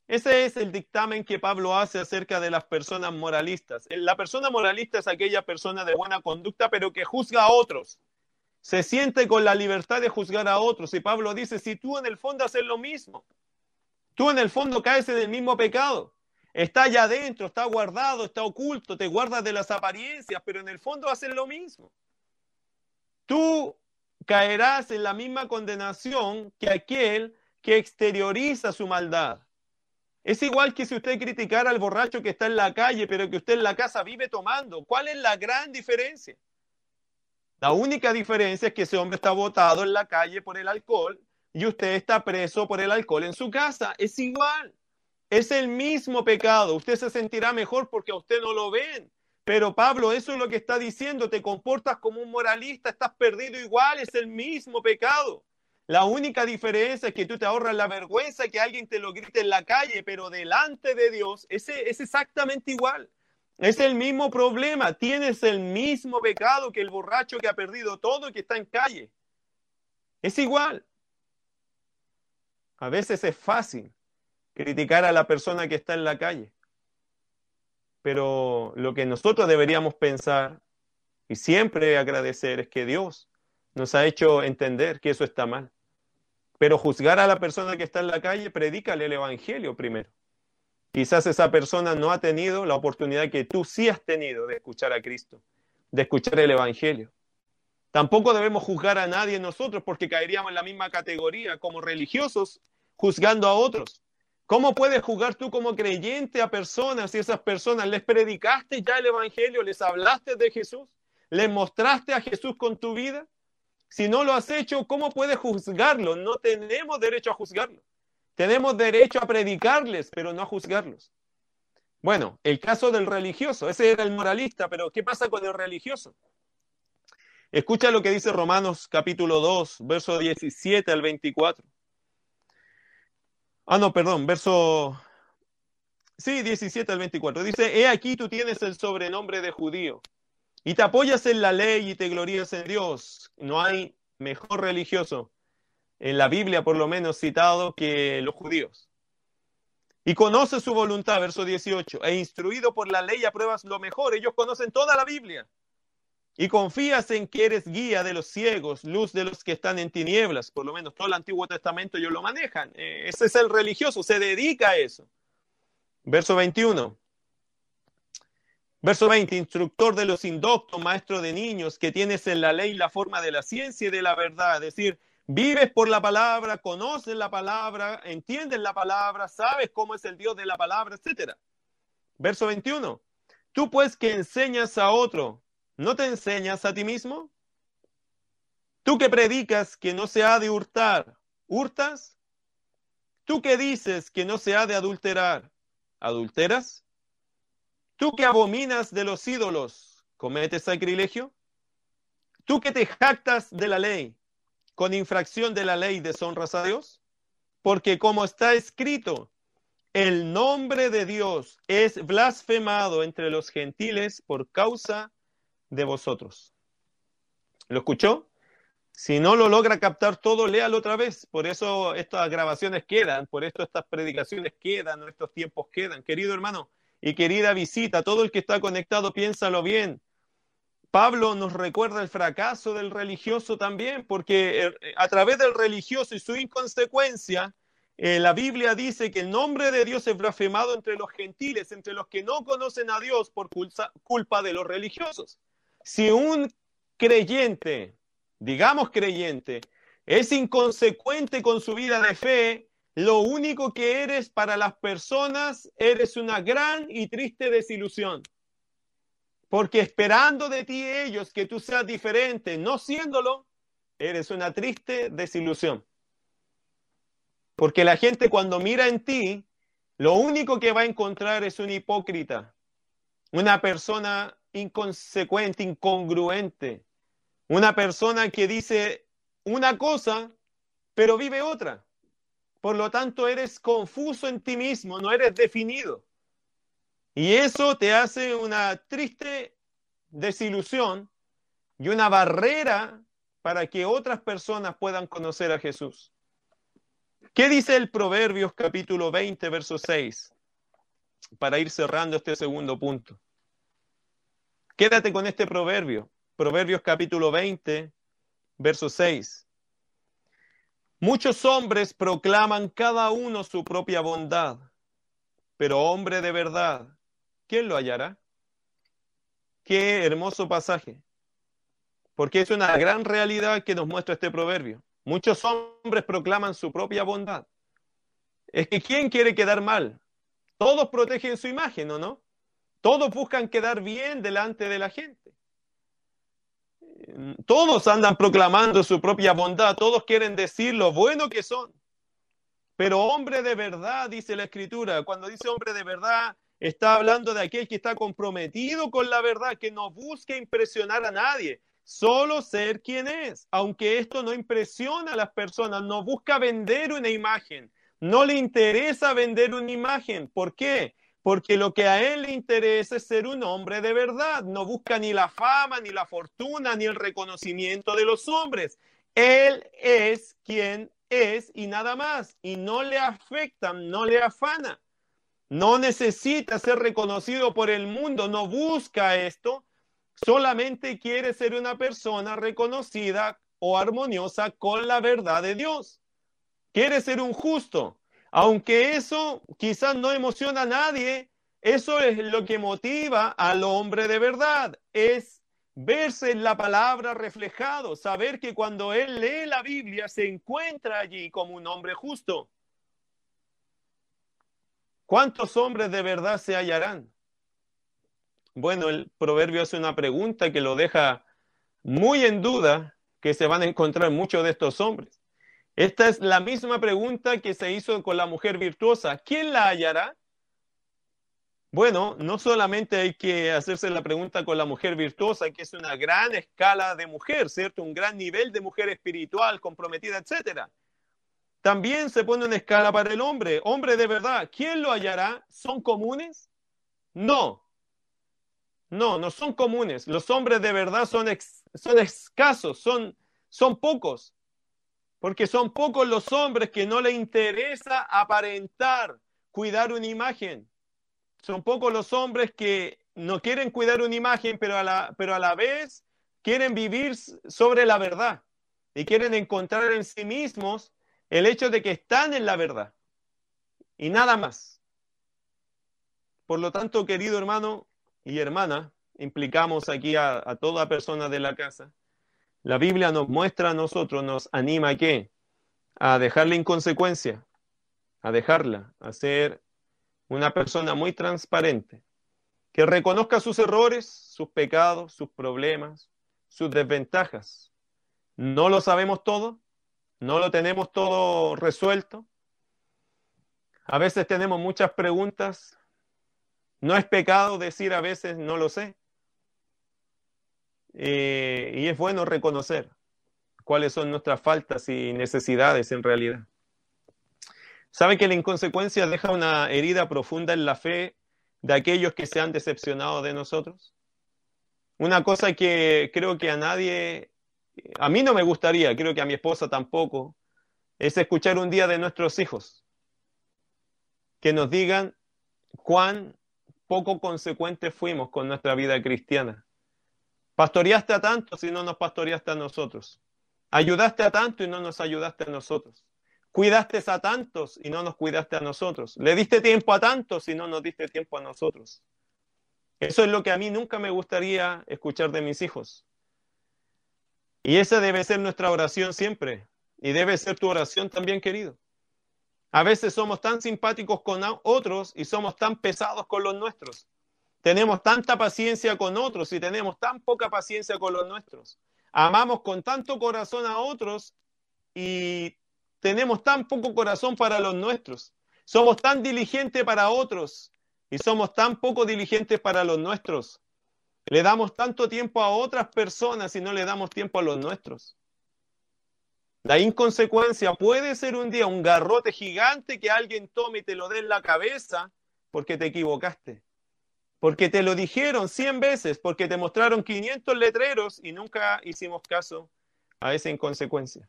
Ese es el dictamen que Pablo hace acerca de las personas moralistas. La persona moralista es aquella persona de buena conducta, pero que juzga a otros. Se siente con la libertad de juzgar a otros. Y Pablo dice, si tú en el fondo haces lo mismo, Tú en el fondo caes en el mismo pecado. Está allá adentro, está guardado, está oculto, te guardas de las apariencias, pero en el fondo haces lo mismo. Tú caerás en la misma condenación que aquel que exterioriza su maldad. Es igual que si usted criticara al borracho que está en la calle, pero que usted en la casa vive tomando. ¿Cuál es la gran diferencia? La única diferencia es que ese hombre está botado en la calle por el alcohol y usted está preso por el alcohol en su casa. Es igual. Es el mismo pecado. Usted se sentirá mejor porque a usted no lo ven. Pero Pablo, eso es lo que está diciendo. Te comportas como un moralista, estás perdido igual. Es el mismo pecado. La única diferencia es que tú te ahorras la vergüenza que alguien te lo grite en la calle, pero delante de Dios ese, es exactamente igual. Es el mismo problema. Tienes el mismo pecado que el borracho que ha perdido todo y que está en calle. Es igual. A veces es fácil criticar a la persona que está en la calle, pero lo que nosotros deberíamos pensar y siempre agradecer es que Dios nos ha hecho entender que eso está mal. Pero juzgar a la persona que está en la calle, predícale el Evangelio primero. Quizás esa persona no ha tenido la oportunidad que tú sí has tenido de escuchar a Cristo, de escuchar el Evangelio. Tampoco debemos juzgar a nadie nosotros porque caeríamos en la misma categoría como religiosos juzgando a otros. ¿Cómo puedes juzgar tú como creyente a personas y esas personas les predicaste ya el Evangelio, les hablaste de Jesús, les mostraste a Jesús con tu vida? Si no lo has hecho, ¿cómo puedes juzgarlo? No tenemos derecho a juzgarlo. Tenemos derecho a predicarles, pero no a juzgarlos. Bueno, el caso del religioso, ese era el moralista, pero ¿qué pasa con el religioso? Escucha lo que dice Romanos capítulo 2, verso 17 al 24. Ah, no, perdón, verso... Sí, 17 al 24. Dice, he aquí tú tienes el sobrenombre de judío y te apoyas en la ley y te glorías en Dios. No hay mejor religioso, en la Biblia por lo menos citado, que los judíos. Y conoces su voluntad, verso 18, e instruido por la ley apruebas lo mejor. Ellos conocen toda la Biblia. Y confías en que eres guía de los ciegos, luz de los que están en tinieblas. Por lo menos todo el Antiguo Testamento ellos lo manejan. Eh, ese es el religioso, se dedica a eso. Verso 21. Verso 20, instructor de los indoctos, maestro de niños, que tienes en la ley la forma de la ciencia y de la verdad. Es decir, vives por la palabra, conoces la palabra, entiendes la palabra, sabes cómo es el Dios de la palabra, etc. Verso 21, tú pues que enseñas a otro, ¿No te enseñas a ti mismo? Tú que predicas que no se ha de hurtar, ¿hurtas? Tú que dices que no se ha de adulterar, ¿adulteras? Tú que abominas de los ídolos, ¿cometes sacrilegio? Tú que te jactas de la ley, con infracción de la ley deshonras a Dios? Porque como está escrito, el nombre de Dios es blasfemado entre los gentiles por causa de vosotros. ¿Lo escuchó? Si no lo logra captar todo, léalo otra vez. Por eso estas grabaciones quedan, por eso estas predicaciones quedan, estos tiempos quedan. Querido hermano y querida visita, todo el que está conectado, piénsalo bien. Pablo nos recuerda el fracaso del religioso también, porque eh, a través del religioso y su inconsecuencia, eh, la Biblia dice que el nombre de Dios es blasfemado entre los gentiles, entre los que no conocen a Dios por culpa de los religiosos. Si un creyente, digamos creyente, es inconsecuente con su vida de fe, lo único que eres para las personas, eres una gran y triste desilusión. Porque esperando de ti ellos que tú seas diferente, no siéndolo, eres una triste desilusión. Porque la gente cuando mira en ti, lo único que va a encontrar es un hipócrita, una persona inconsecuente, incongruente. Una persona que dice una cosa, pero vive otra. Por lo tanto, eres confuso en ti mismo, no eres definido. Y eso te hace una triste desilusión y una barrera para que otras personas puedan conocer a Jesús. ¿Qué dice el Proverbios capítulo 20, verso 6? Para ir cerrando este segundo punto. Quédate con este proverbio, Proverbios capítulo 20, verso 6. Muchos hombres proclaman cada uno su propia bondad, pero hombre de verdad, ¿quién lo hallará? Qué hermoso pasaje, porque es una gran realidad que nos muestra este proverbio. Muchos hombres proclaman su propia bondad. Es que ¿quién quiere quedar mal? Todos protegen su imagen, ¿o no? Todos buscan quedar bien delante de la gente. Todos andan proclamando su propia bondad, todos quieren decir lo bueno que son. Pero hombre de verdad, dice la escritura, cuando dice hombre de verdad, está hablando de aquel que está comprometido con la verdad, que no busca impresionar a nadie, solo ser quien es, aunque esto no impresiona a las personas, no busca vender una imagen, no le interesa vender una imagen. ¿Por qué? Porque lo que a él le interesa es ser un hombre de verdad. No busca ni la fama, ni la fortuna, ni el reconocimiento de los hombres. Él es quien es y nada más. Y no le afecta, no le afana. No necesita ser reconocido por el mundo, no busca esto. Solamente quiere ser una persona reconocida o armoniosa con la verdad de Dios. Quiere ser un justo, aunque eso quizás no emociona a nadie, eso es lo que motiva al hombre de verdad, es verse en la palabra reflejado, saber que cuando él lee la Biblia se encuentra allí como un hombre justo. ¿Cuántos hombres de verdad se hallarán? Bueno, el proverbio hace una pregunta que lo deja muy en duda que se van a encontrar muchos de estos hombres. Esta es la misma pregunta que se hizo con la mujer virtuosa. ¿Quién la hallará? Bueno, no solamente hay que hacerse la pregunta con la mujer virtuosa, que es una gran escala de mujer, ¿cierto? Un gran nivel de mujer espiritual, comprometida, etcétera. También se pone una escala para el hombre. Hombre de verdad, ¿quién lo hallará? ¿Son comunes? No. No, no son comunes. Los hombres de verdad son, son escasos, son, son pocos. Porque son pocos los hombres que no le interesa aparentar, cuidar una imagen. Son pocos los hombres que no quieren cuidar una imagen, pero a la, pero a la vez quieren vivir sobre la verdad y quieren encontrar en sí mismos el hecho de que están en la verdad y nada más. Por lo tanto, querido hermano y hermana, implicamos aquí a, a toda persona de la casa. La Biblia nos muestra a nosotros, nos anima a qué? A dejar la inconsecuencia, a dejarla, a ser una persona muy transparente, que reconozca sus errores, sus pecados, sus problemas, sus desventajas. No lo sabemos todo, no lo tenemos todo resuelto. A veces tenemos muchas preguntas. No es pecado decir a veces no lo sé. Eh, y es bueno reconocer cuáles son nuestras faltas y necesidades en realidad. ¿Sabe que la inconsecuencia deja una herida profunda en la fe de aquellos que se han decepcionado de nosotros? Una cosa que creo que a nadie, a mí no me gustaría, creo que a mi esposa tampoco, es escuchar un día de nuestros hijos que nos digan cuán poco consecuentes fuimos con nuestra vida cristiana. Pastoreaste a tanto si no nos pastoreaste a nosotros. Ayudaste a tanto y no nos ayudaste a nosotros. Cuidaste a tantos y no nos cuidaste a nosotros. Le diste tiempo a tantos y no nos diste tiempo a nosotros. Eso es lo que a mí nunca me gustaría escuchar de mis hijos. Y esa debe ser nuestra oración siempre. Y debe ser tu oración también, querido. A veces somos tan simpáticos con otros y somos tan pesados con los nuestros. Tenemos tanta paciencia con otros y tenemos tan poca paciencia con los nuestros. Amamos con tanto corazón a otros y tenemos tan poco corazón para los nuestros. Somos tan diligentes para otros y somos tan poco diligentes para los nuestros. Le damos tanto tiempo a otras personas y no le damos tiempo a los nuestros. La inconsecuencia puede ser un día un garrote gigante que alguien tome y te lo dé en la cabeza porque te equivocaste. Porque te lo dijeron 100 veces, porque te mostraron 500 letreros y nunca hicimos caso a esa inconsecuencia.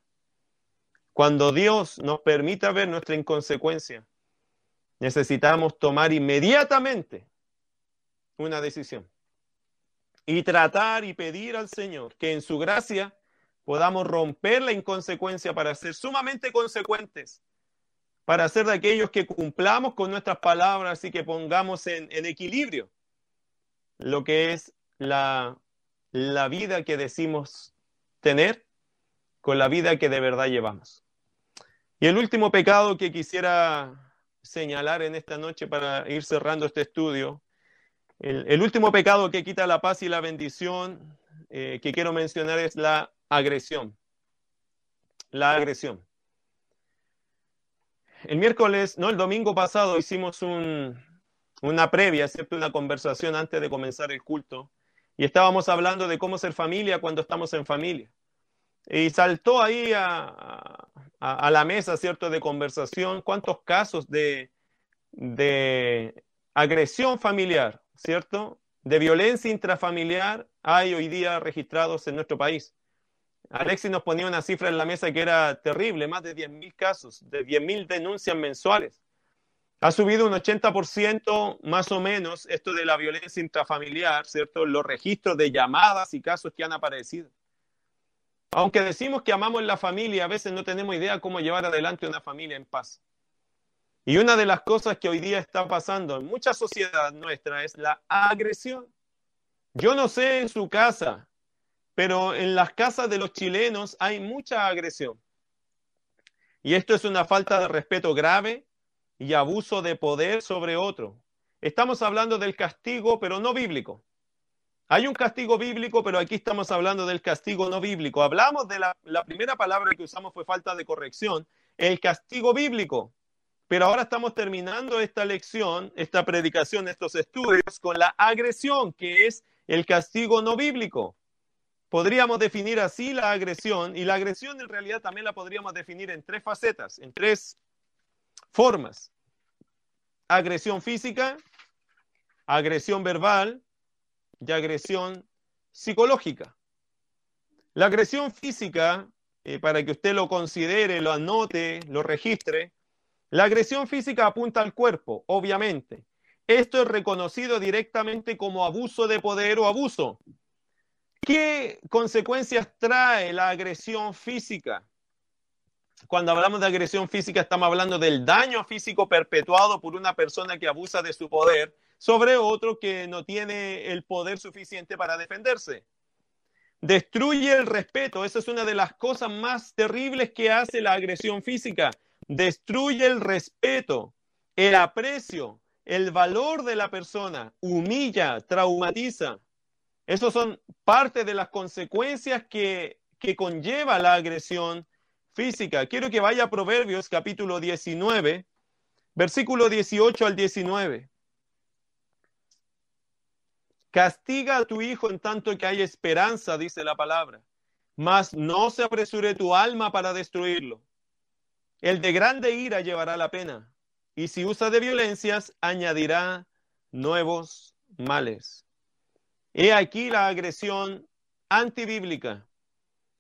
Cuando Dios nos permita ver nuestra inconsecuencia, necesitamos tomar inmediatamente una decisión y tratar y pedir al Señor que en su gracia podamos romper la inconsecuencia para ser sumamente consecuentes, para ser de aquellos que cumplamos con nuestras palabras y que pongamos en, equilibrio lo que es la, la vida que decimos tener con la vida que de verdad llevamos. Y el último pecado que quisiera señalar en esta noche para ir cerrando este estudio, el, último pecado que quita la paz y la bendición eh, que quiero mencionar es la agresión. La agresión. El miércoles, no, el domingo pasado hicimos una previa, ¿cierto? Una conversación antes de comenzar el culto. Y estábamos hablando de cómo ser familia cuando estamos en familia. Y saltó ahí a, a, la mesa, ¿cierto?, de conversación, cuántos casos de, de agresión familiar, ¿cierto?, de violencia intrafamiliar hay hoy día registrados en nuestro país. Alexis nos ponía una cifra en la mesa que era terrible, más de 10.000 casos, de 10.000 denuncias mensuales. Ha subido un 80% más o menos esto de la violencia intrafamiliar, ¿cierto? Los registros de llamadas y casos que han aparecido. Aunque decimos que amamos la familia, a veces no tenemos idea cómo llevar adelante una familia en paz. Y una de las cosas que hoy día está pasando en mucha sociedad nuestra es la agresión. Yo no sé en su casa, pero en las casas de los chilenos hay mucha agresión. Y esto es una falta de respeto grave, y abuso de poder sobre otro. Estamos hablando del castigo, pero no bíblico. Hay un castigo bíblico, pero aquí estamos hablando del castigo no bíblico. Hablamos de la, primera palabra que usamos fue falta de corrección, el castigo bíblico. Pero ahora estamos terminando esta lección, esta predicación, estos estudios con la agresión, que es el castigo no bíblico. Podríamos definir así la agresión y la agresión en realidad también la podríamos definir en tres facetas, en tres formas. Agresión física, agresión verbal y agresión psicológica. La agresión física, eh, para que usted lo considere, lo anote, lo registre, la agresión física apunta al cuerpo, obviamente. Esto es reconocido directamente como abuso de poder o abuso. ¿Qué consecuencias trae la agresión física? Cuando hablamos de agresión física estamos hablando del daño físico perpetuado por una persona que abusa de su poder sobre otro que no tiene el poder suficiente para defenderse. Destruye el respeto. Esa es una de las cosas más terribles que hace la agresión física. Destruye el respeto, el aprecio, el valor de la persona. Humilla, traumatiza. Esas son parte de las consecuencias que, que conlleva la agresión física. Quiero que vaya a Proverbios capítulo 19, versículo 18 al 19. Castiga a tu hijo en tanto que hay esperanza, dice la palabra, mas no se apresure tu alma para destruirlo. El de grande ira llevará la pena, y si usa de violencias, añadirá nuevos males. He aquí la agresión antibíblica,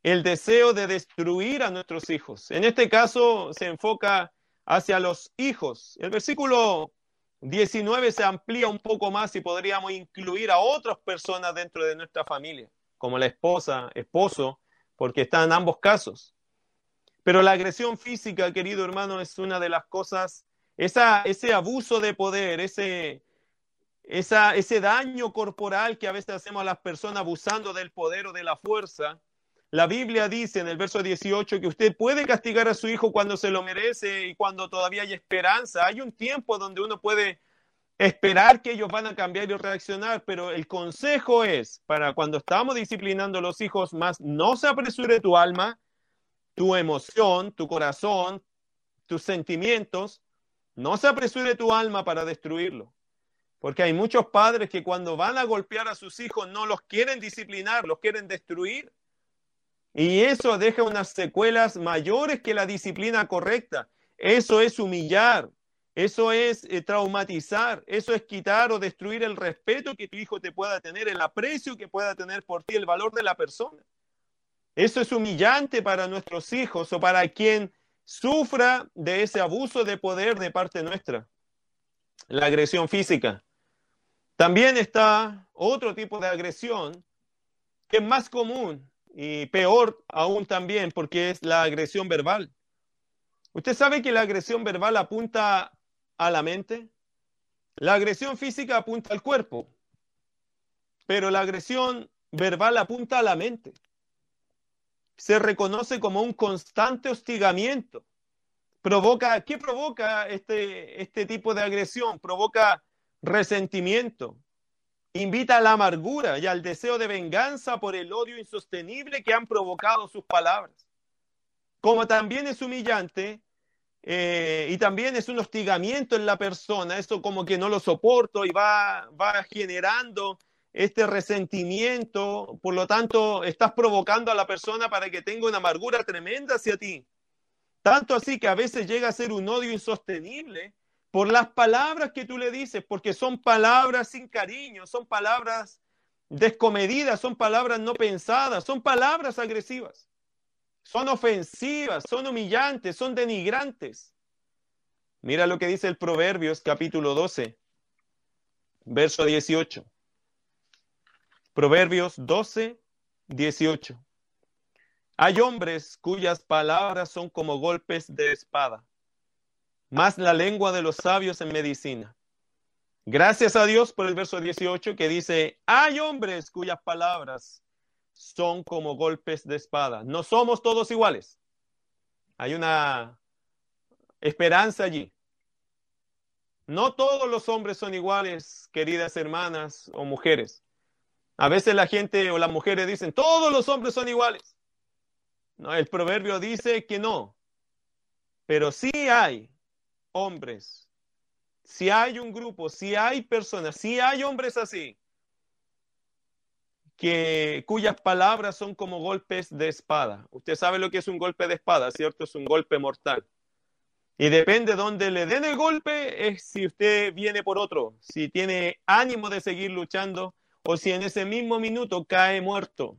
el deseo de destruir a nuestros hijos. En este caso se enfoca hacia los hijos. El versículo 19 se amplía un poco más y podríamos incluir a otras personas dentro de nuestra familia, como la esposa, esposo, porque están en ambos casos. Pero la agresión física, querido hermano, es una de las cosas, esa, ese abuso de poder, ese, esa, ese daño corporal que a veces hacemos a las personas abusando del poder o de la fuerza. La Biblia dice en el verso 18 que usted puede castigar a su hijo cuando se lo merece y cuando todavía hay esperanza. Hay un tiempo donde uno puede esperar que ellos van a cambiar y reaccionar, pero el consejo es para cuando estamos disciplinando a los hijos más, no se apresure tu alma, tu emoción, tu corazón, tus sentimientos, no se apresure tu alma para destruirlo. Porque hay muchos padres que cuando van a golpear a sus hijos no los quieren disciplinar, los quieren destruir. Y eso deja unas secuelas mayores que la disciplina correcta. Eso es humillar, eso es eh, traumatizar, eso es quitar o destruir el respeto que tu hijo te pueda tener, el aprecio que pueda tener por ti, el valor de la persona. Eso es humillante para nuestros hijos o para quien sufra de ese abuso de poder de parte nuestra. La agresión física. También está otro tipo de agresión que es más común y peor aún también porque es la agresión verbal. Usted sabe que la agresión verbal apunta a la mente. La agresión física apunta al cuerpo, pero la agresión verbal apunta a la mente. Se reconoce como un constante hostigamiento. Provoca, ¿qué provoca este, este tipo de agresión? Provoca resentimiento, invita a la amargura y al deseo de venganza por el odio insostenible que han provocado sus palabras. Como también es humillante eh, y también es un hostigamiento en la persona, eso como que no lo soporto y va, va generando este resentimiento, por lo tanto estás provocando a la persona para que tenga una amargura tremenda hacia ti. Tanto así que a veces llega a ser un odio insostenible por las palabras que tú le dices, porque son palabras sin cariño, son palabras descomedidas, son palabras no pensadas, son palabras agresivas, son ofensivas, son humillantes, son denigrantes. Mira lo que dice el Proverbios capítulo 12, verso 18. Proverbios 12, 18. Hay hombres cuyas palabras son como golpes de espada más la lengua de los sabios en medicina. Gracias a Dios por el verso 18 que dice, hay hombres cuyas palabras son como golpes de espada. No somos todos iguales. Hay una esperanza allí. No todos los hombres son iguales, queridas hermanas o mujeres. A veces la gente o las mujeres dicen, todos los hombres son iguales. No, el proverbio dice que no. Pero sí hay hombres, si hay un grupo, si hay personas, si hay hombres así, que, cuyas palabras son como golpes de espada. Usted sabe lo que es un golpe de espada, ¿cierto? Es un golpe mortal. Y depende de dónde le den el golpe, es si usted viene por otro, si tiene ánimo de seguir luchando o si en ese mismo minuto cae muerto.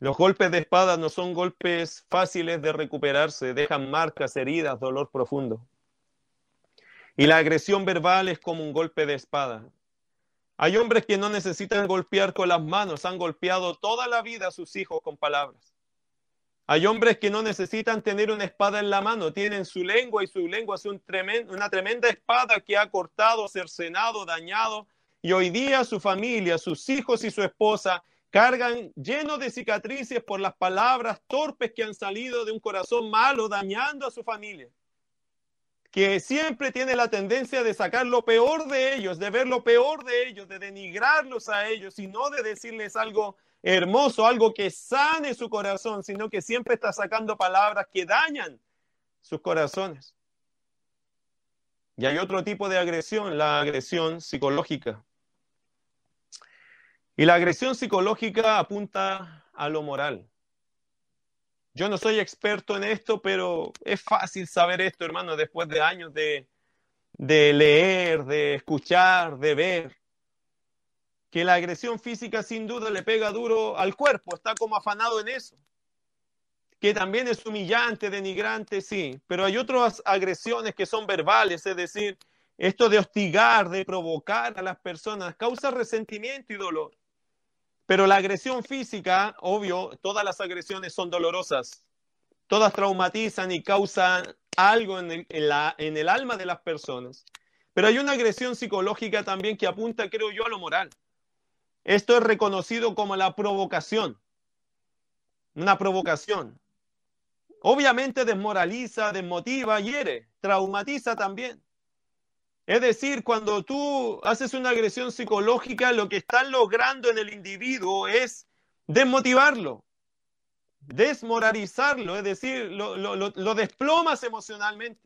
Los golpes de espada no son golpes fáciles de recuperarse, dejan marcas, heridas, dolor profundo. Y la agresión verbal es como un golpe de espada. Hay hombres que no necesitan golpear con las manos, han golpeado toda la vida a sus hijos con palabras. Hay hombres que no necesitan tener una espada en la mano, tienen su lengua y su lengua es un una tremenda espada que ha cortado, cercenado, dañado. Y hoy día su familia, sus hijos y su esposa cargan llenos de cicatrices por las palabras torpes que han salido de un corazón malo, dañando a su familia que siempre tiene la tendencia de sacar lo peor de ellos, de ver lo peor de ellos, de denigrarlos a ellos y no de decirles algo hermoso, algo que sane su corazón, sino que siempre está sacando palabras que dañan sus corazones. Y hay otro tipo de agresión, la agresión psicológica. Y la agresión psicológica apunta a lo moral. Yo no soy experto en esto, pero es fácil saber esto, hermano, después de años de, leer, de escuchar, de ver. Que la agresión física sin duda le pega duro al cuerpo, está como afanado en eso. Que también es humillante, denigrante, sí, pero hay otras agresiones que son verbales, es decir, esto de hostigar, de provocar a las personas, causa resentimiento y dolor. Pero la agresión física, obvio, todas las agresiones son dolorosas. Todas traumatizan y causan algo en el, alma de las personas. Pero hay una agresión psicológica también que apunta, creo yo, a lo moral. Esto es reconocido como la provocación. Una provocación. Obviamente desmoraliza, desmotiva, hiere, traumatiza también. Es decir, cuando tú haces una agresión psicológica, lo que están logrando en el individuo es desmotivarlo, desmoralizarlo, es decir, lo, desplomas emocionalmente.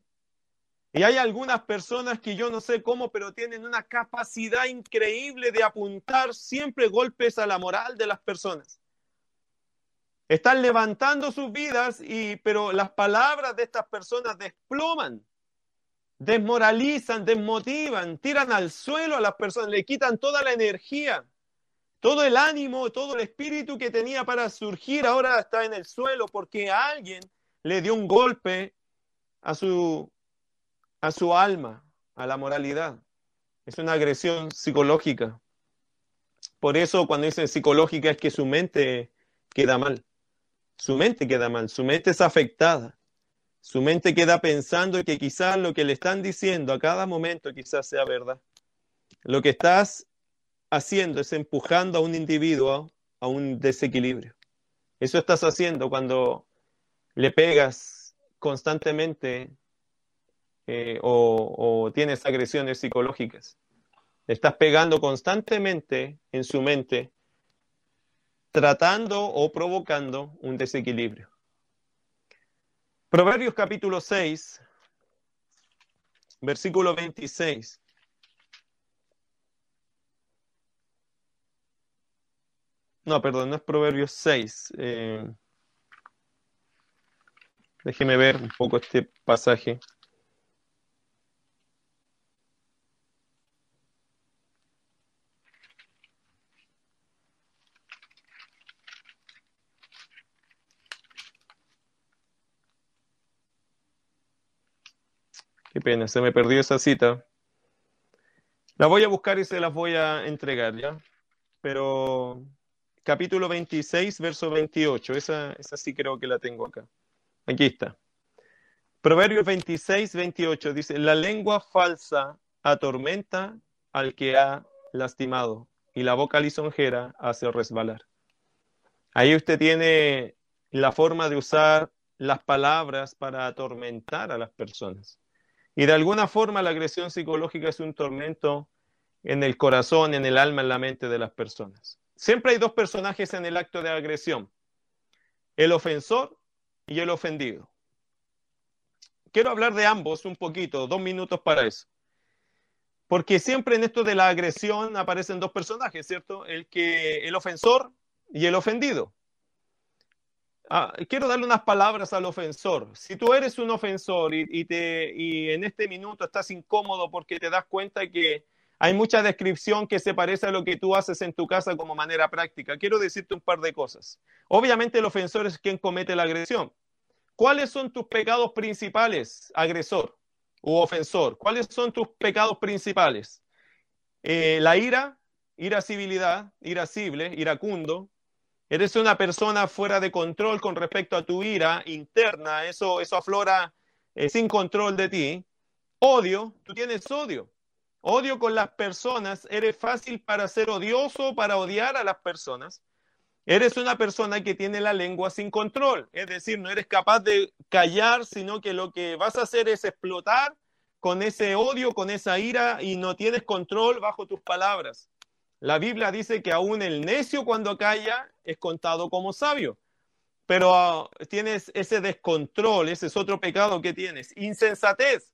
Y hay algunas personas que yo no sé cómo, pero tienen una capacidad increíble de apuntar siempre golpes a la moral de las personas. Están levantando sus vidas, y, pero las palabras de estas personas desploman desmoralizan, desmotivan, tiran al suelo a las personas, le quitan toda la energía, todo el ánimo, todo el espíritu que tenía para surgir, ahora está en el suelo porque alguien le dio un golpe a su, a su alma, a la moralidad. Es una agresión psicológica. Por eso cuando dice psicológica es que su mente queda mal. Su mente queda mal, su mente es afectada. Su mente queda pensando que quizás lo que le están diciendo a cada momento quizás sea verdad. Lo que estás haciendo es empujando a un individuo a un desequilibrio. Eso estás haciendo cuando le pegas constantemente eh, o, tienes agresiones psicológicas. Le estás pegando constantemente en su mente, tratando o provocando un desequilibrio. Proverbios capítulo 6, versículo 26. No, perdón, no es Proverbios 6. Eh, déjeme ver un poco este pasaje. Qué pena, se me perdió esa cita. La voy a buscar y se las voy a entregar, ¿ya? Pero capítulo 26, verso 28, esa, esa sí creo que la tengo acá. Aquí está. Proverbios 26, 28 dice, la lengua falsa atormenta al que ha lastimado y la boca lisonjera hace resbalar. Ahí usted tiene la forma de usar las palabras para atormentar a las personas. Y de alguna forma la agresión psicológica es un tormento en el corazón, en el alma, en la mente de las personas. Siempre hay dos personajes en el acto de agresión, el ofensor y el ofendido. Quiero hablar de ambos un poquito, dos minutos para eso. Porque siempre en esto de la agresión aparecen dos personajes, ¿cierto? El que el ofensor y el ofendido. Ah, quiero darle unas palabras al ofensor. Si tú eres un ofensor y, te, y en este minuto estás incómodo porque te das cuenta que hay mucha descripción que se parece a lo que tú haces en tu casa como manera práctica, quiero decirte un par de cosas. Obviamente el ofensor es quien comete la agresión. ¿Cuáles son tus pecados principales, agresor u ofensor? ¿Cuáles son tus pecados principales? Eh, la ira, irascibilidad, irascible, iracundo, Eres una persona fuera de control con respecto a tu ira interna, eso, eso aflora eh, sin control de ti. Odio, tú tienes odio. Odio con las personas, eres fácil para ser odioso, para odiar a las personas. Eres una persona que tiene la lengua sin control, es decir, no eres capaz de callar, sino que lo que vas a hacer es explotar con ese odio, con esa ira y no tienes control bajo tus palabras. La Biblia dice que aún el necio cuando calla es contado como sabio. Pero ah, tienes ese descontrol, ese es otro pecado que tienes. Insensatez.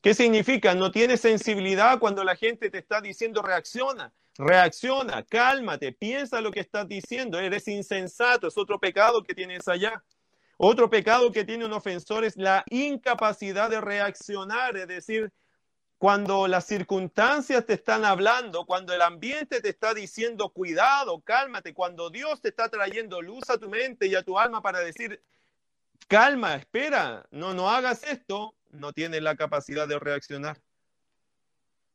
¿Qué significa? No tienes sensibilidad cuando la gente te está diciendo reacciona, reacciona, cálmate, piensa lo que estás diciendo, eres insensato, es otro pecado que tienes allá. Otro pecado que tiene un ofensor es la incapacidad de reaccionar, es decir, cuando las circunstancias te están hablando, cuando el ambiente te está diciendo cuidado, cálmate, cuando Dios te está trayendo luz a tu mente y a tu alma para decir calma, espera, no, no hagas esto, no tienes la capacidad de reaccionar.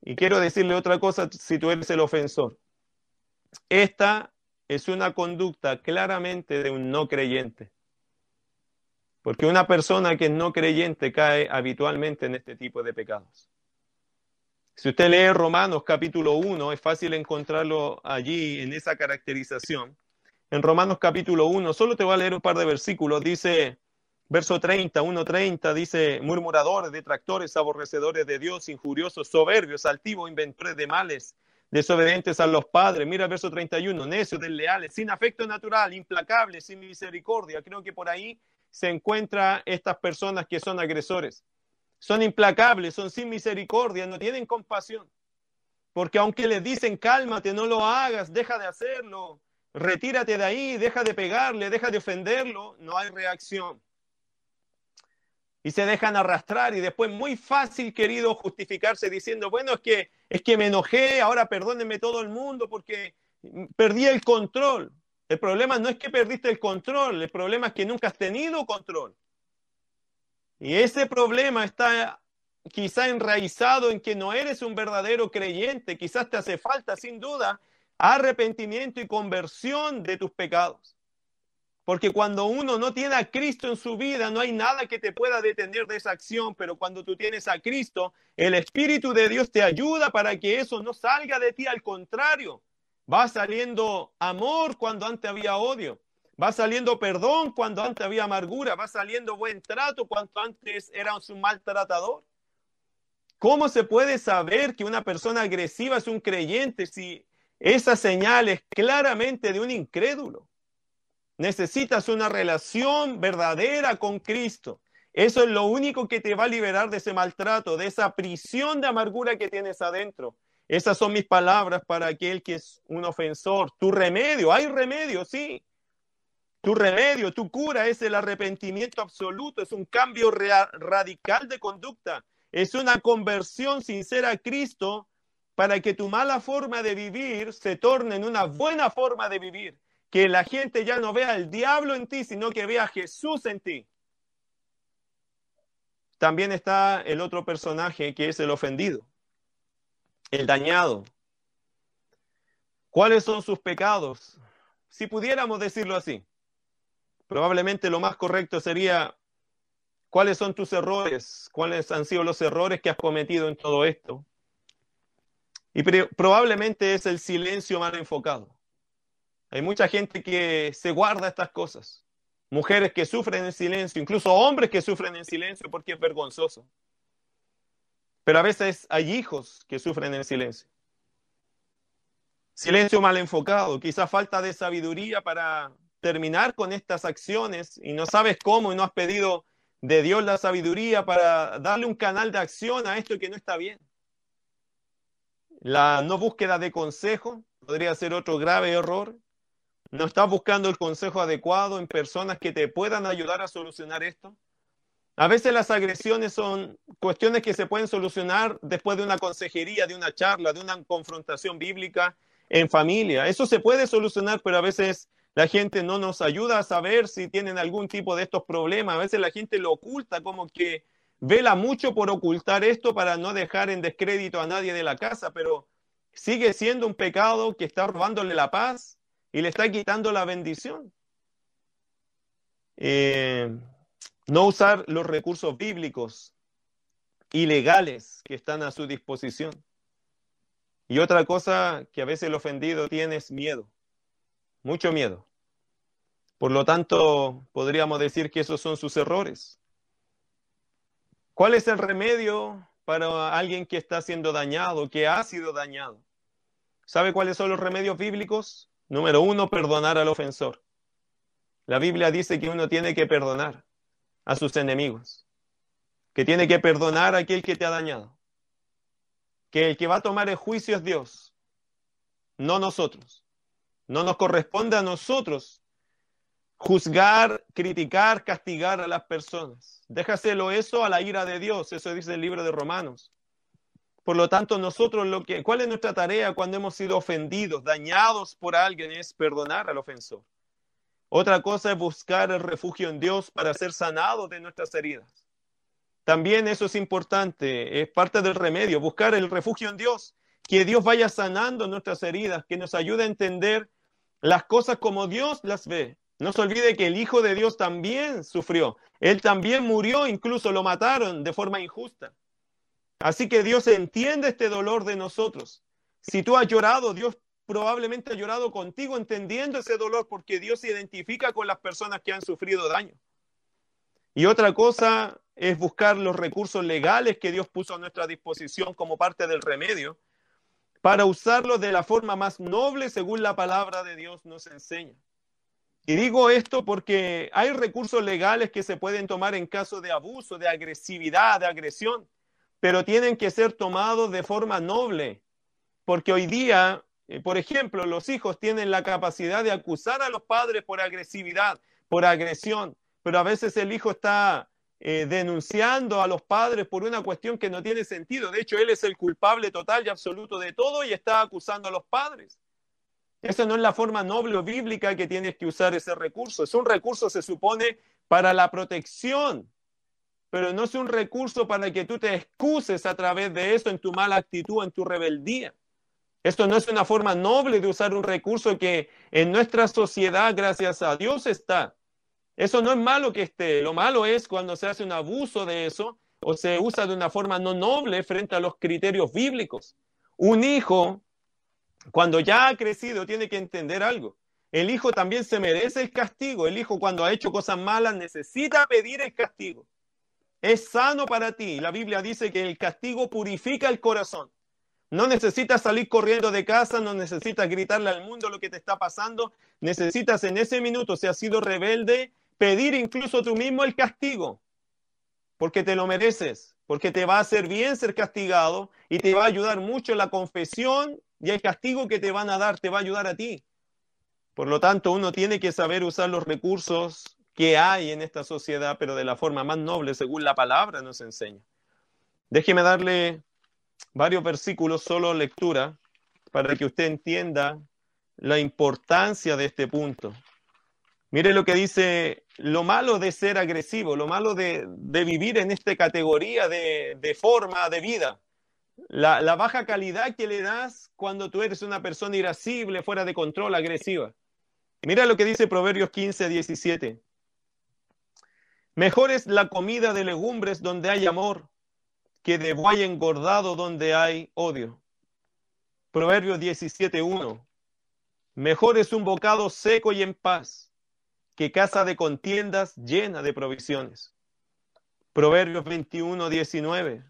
Y quiero decirle otra cosa si tú eres el ofensor. Esta es una conducta claramente de un no creyente. Porque una persona que es no creyente cae habitualmente en este tipo de pecados. Si usted lee Romanos capítulo 1, es fácil encontrarlo allí en esa caracterización. En Romanos capítulo 1, solo te voy a leer un par de versículos. Dice, verso 30, 1.30, dice, murmuradores, detractores, aborrecedores de Dios, injuriosos, soberbios, altivos, inventores de males, desobedientes a los padres. Mira verso 31, necios, desleales, sin afecto natural, implacables, sin misericordia. Creo que por ahí se encuentran estas personas que son agresores son implacables, son sin misericordia, no tienen compasión. Porque aunque les dicen cálmate, no lo hagas, deja de hacerlo, retírate de ahí, deja de pegarle, deja de ofenderlo, no hay reacción. Y se dejan arrastrar y después muy fácil, querido, justificarse diciendo, bueno, es que, es que me enojé, ahora perdónenme todo el mundo porque perdí el control. El problema no es que perdiste el control, el problema es que nunca has tenido control. Y ese problema está quizá enraizado en que no eres un verdadero creyente, quizás te hace falta sin duda arrepentimiento y conversión de tus pecados. Porque cuando uno no tiene a Cristo en su vida, no hay nada que te pueda detener de esa acción, pero cuando tú tienes a Cristo, el Espíritu de Dios te ayuda para que eso no salga de ti, al contrario, va saliendo amor cuando antes había odio. Va saliendo perdón cuando antes había amargura. Va saliendo buen trato cuando antes era un maltratador. ¿Cómo se puede saber que una persona agresiva es un creyente si esa señal es claramente de un incrédulo? Necesitas una relación verdadera con Cristo. Eso es lo único que te va a liberar de ese maltrato, de esa prisión de amargura que tienes adentro. Esas son mis palabras para aquel que es un ofensor. Tu remedio, hay remedio, sí. Tu remedio, tu cura es el arrepentimiento absoluto, es un cambio radical de conducta, es una conversión sincera a Cristo para que tu mala forma de vivir se torne en una buena forma de vivir, que la gente ya no vea el diablo en ti, sino que vea a Jesús en ti. También está el otro personaje que es el ofendido, el dañado. ¿Cuáles son sus pecados? Si pudiéramos decirlo así. Probablemente lo más correcto sería, ¿cuáles son tus errores? ¿Cuáles han sido los errores que has cometido en todo esto? Y probablemente es el silencio mal enfocado. Hay mucha gente que se guarda estas cosas. Mujeres que sufren en silencio, incluso hombres que sufren en silencio porque es vergonzoso. pero a veces hay hijos que sufren en silencio. Silencio mal enfocado, quizá falta de sabiduría para terminar con estas acciones y no sabes cómo y no has pedido de Dios la sabiduría para darle un canal de acción a esto que no está bien. La no búsqueda de consejo podría ser otro grave error. No estás buscando el consejo adecuado en personas que te puedan ayudar a solucionar esto. A veces las agresiones son cuestiones que se pueden solucionar después de una consejería, de una charla, de una confrontación bíblica en familia. Eso se puede solucionar, pero a veces la gente no nos ayuda a saber si tienen algún tipo de estos problemas. A veces la gente lo oculta, como que vela mucho por ocultar esto para no dejar en descrédito a nadie de la casa, pero sigue siendo un pecado que está robándole la paz y le está quitando la bendición. Eh, no usar los recursos bíblicos y legales que están a su disposición. Y otra cosa que a veces el ofendido tiene es miedo, mucho miedo. Por lo tanto, podríamos decir que esos son sus errores. ¿Cuál es el remedio para alguien que está siendo dañado, que ha sido dañado? ¿Sabe cuáles son los remedios bíblicos? Número uno, perdonar al ofensor. La Biblia dice que uno tiene que perdonar a sus enemigos, que tiene que perdonar a aquel que te ha dañado que el que va a tomar el juicio es Dios, no nosotros. No nos corresponde a nosotros juzgar, criticar, castigar a las personas. Déjaselo eso a la ira de Dios, eso dice el libro de Romanos. Por lo tanto, nosotros lo que, ¿cuál es nuestra tarea cuando hemos sido ofendidos, dañados por alguien? Es perdonar al ofensor. Otra cosa es buscar el refugio en Dios para ser sanados de nuestras heridas. También eso es importante, es parte del remedio, buscar el refugio en Dios, que Dios vaya sanando nuestras heridas, que nos ayude a entender las cosas como Dios las ve. No se olvide que el Hijo de Dios también sufrió, Él también murió, incluso lo mataron de forma injusta. Así que Dios entiende este dolor de nosotros. Si tú has llorado, Dios probablemente ha llorado contigo entendiendo ese dolor porque Dios se identifica con las personas que han sufrido daño. Y otra cosa es buscar los recursos legales que Dios puso a nuestra disposición como parte del remedio para usarlos de la forma más noble según la palabra de Dios nos enseña. Y digo esto porque hay recursos legales que se pueden tomar en caso de abuso, de agresividad, de agresión, pero tienen que ser tomados de forma noble, porque hoy día, eh, por ejemplo, los hijos tienen la capacidad de acusar a los padres por agresividad, por agresión, pero a veces el hijo está eh, denunciando a los padres por una cuestión que no tiene sentido. De hecho, él es el culpable total y absoluto de todo y está acusando a los padres. Esa no es la forma noble o bíblica que tienes que usar ese recurso. Es un recurso, se supone, para la protección, pero no es un recurso para que tú te excuses a través de eso en tu mala actitud, en tu rebeldía. Esto no es una forma noble de usar un recurso que en nuestra sociedad, gracias a Dios, está. Eso no es malo que esté, lo malo es cuando se hace un abuso de eso o se usa de una forma no noble frente a los criterios bíblicos. Un hijo, cuando ya ha crecido, tiene que entender algo. El hijo también se merece el castigo. El hijo cuando ha hecho cosas malas necesita pedir el castigo. Es sano para ti. La Biblia dice que el castigo purifica el corazón. No necesitas salir corriendo de casa, no necesitas gritarle al mundo lo que te está pasando. Necesitas en ese minuto, si has sido rebelde, pedir incluso tú mismo el castigo, porque te lo mereces, porque te va a hacer bien ser castigado y te va a ayudar mucho la confesión y el castigo que te van a dar te va a ayudar a ti. Por lo tanto, uno tiene que saber usar los recursos que hay en esta sociedad, pero de la forma más noble, según la palabra nos enseña. Déjeme darle varios versículos, solo lectura, para que usted entienda la importancia de este punto. Mire lo que dice, lo malo de ser agresivo, lo malo de, vivir en esta categoría de, forma de vida, la, la, baja calidad que le das cuando tú eres una persona irascible, fuera de control, agresiva. Mira lo que dice Proverbios 15, 17. Mejor es la comida de legumbres donde hay amor que de buey engordado donde hay odio. Proverbios 17, 1. Mejor es un bocado seco y en paz que casa de contiendas llena de provisiones. Proverbios 21, 19.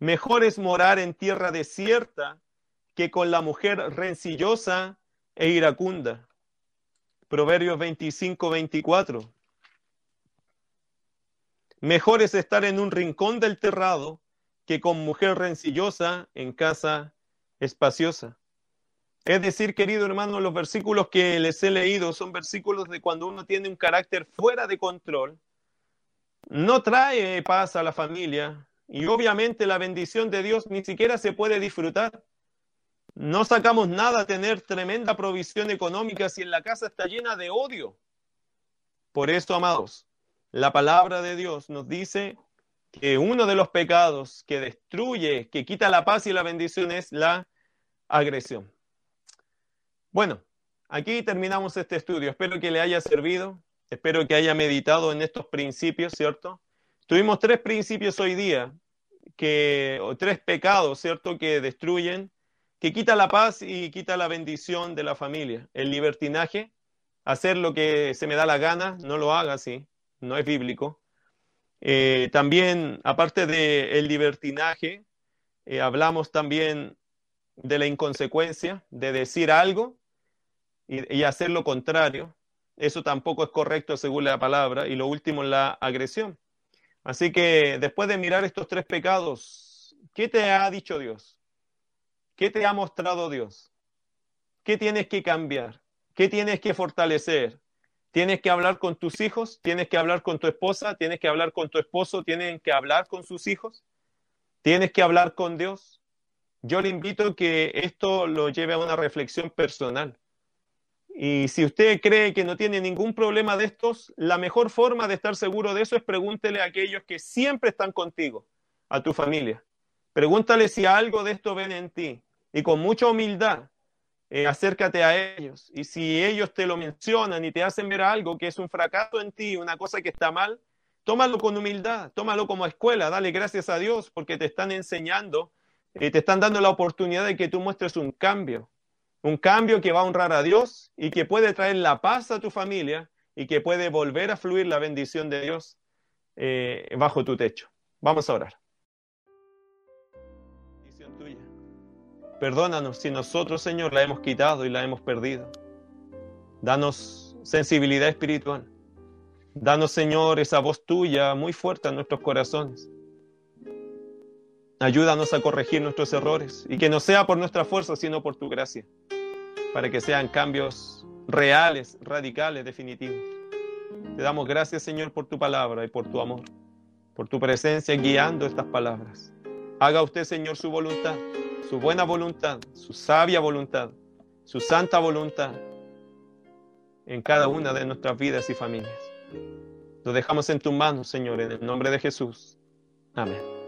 Mejor es morar en tierra desierta que con la mujer rencillosa e iracunda. Proverbios 25, 24. Mejor es estar en un rincón del terrado que con mujer rencillosa en casa espaciosa. Es decir, querido hermano, los versículos que les he leído son versículos de cuando uno tiene un carácter fuera de control, no trae paz a la familia y obviamente la bendición de Dios ni siquiera se puede disfrutar. No sacamos nada a tener tremenda provisión económica si en la casa está llena de odio. Por eso, amados, la palabra de Dios nos dice que uno de los pecados que destruye, que quita la paz y la bendición es la agresión. Bueno, aquí terminamos este estudio. Espero que le haya servido, espero que haya meditado en estos principios, ¿cierto? Tuvimos tres principios hoy día, que, o tres pecados, ¿cierto?, que destruyen, que quita la paz y quita la bendición de la familia. El libertinaje, hacer lo que se me da la gana, no lo haga así, no es bíblico. Eh, también, aparte del libertinaje, eh, hablamos también de la inconsecuencia, de decir algo y, hacer lo contrario. Eso tampoco es correcto según la palabra. Y lo último, la agresión. Así que después de mirar estos tres pecados, ¿qué te ha dicho Dios? ¿Qué te ha mostrado Dios? ¿Qué tienes que cambiar? ¿Qué tienes que fortalecer? Tienes que hablar con tus hijos, tienes que hablar con tu esposa, tienes que hablar con tu esposo, tienen que hablar con sus hijos, tienes que hablar con Dios. Yo le invito a que esto lo lleve a una reflexión personal. Y si usted cree que no tiene ningún problema de estos, la mejor forma de estar seguro de eso es pregúntele a aquellos que siempre están contigo, a tu familia. Pregúntale si algo de esto ven en ti. Y con mucha humildad, eh, acércate a ellos. Y si ellos te lo mencionan y te hacen ver algo que es un fracaso en ti, una cosa que está mal, tómalo con humildad, tómalo como escuela, dale gracias a Dios porque te están enseñando, eh, te están dando la oportunidad de que tú muestres un cambio, un cambio que va a honrar a Dios y que puede traer la paz a tu familia y que puede volver a fluir la bendición de Dios eh, bajo tu techo. Vamos a orar. Perdónanos si nosotros, Señor, la hemos quitado y la hemos perdido. Danos sensibilidad espiritual. Danos, Señor, esa voz tuya muy fuerte en nuestros corazones. Ayúdanos a corregir nuestros errores y que no sea por nuestra fuerza, sino por tu gracia, para que sean cambios reales, radicales, definitivos. Te damos gracias, Señor, por tu palabra y por tu amor, por tu presencia guiando estas palabras. Haga usted, Señor, su voluntad su buena voluntad, su sabia voluntad, su santa voluntad en cada una de nuestras vidas y familias. Lo dejamos en tus manos, Señor, en el nombre de Jesús. Amén.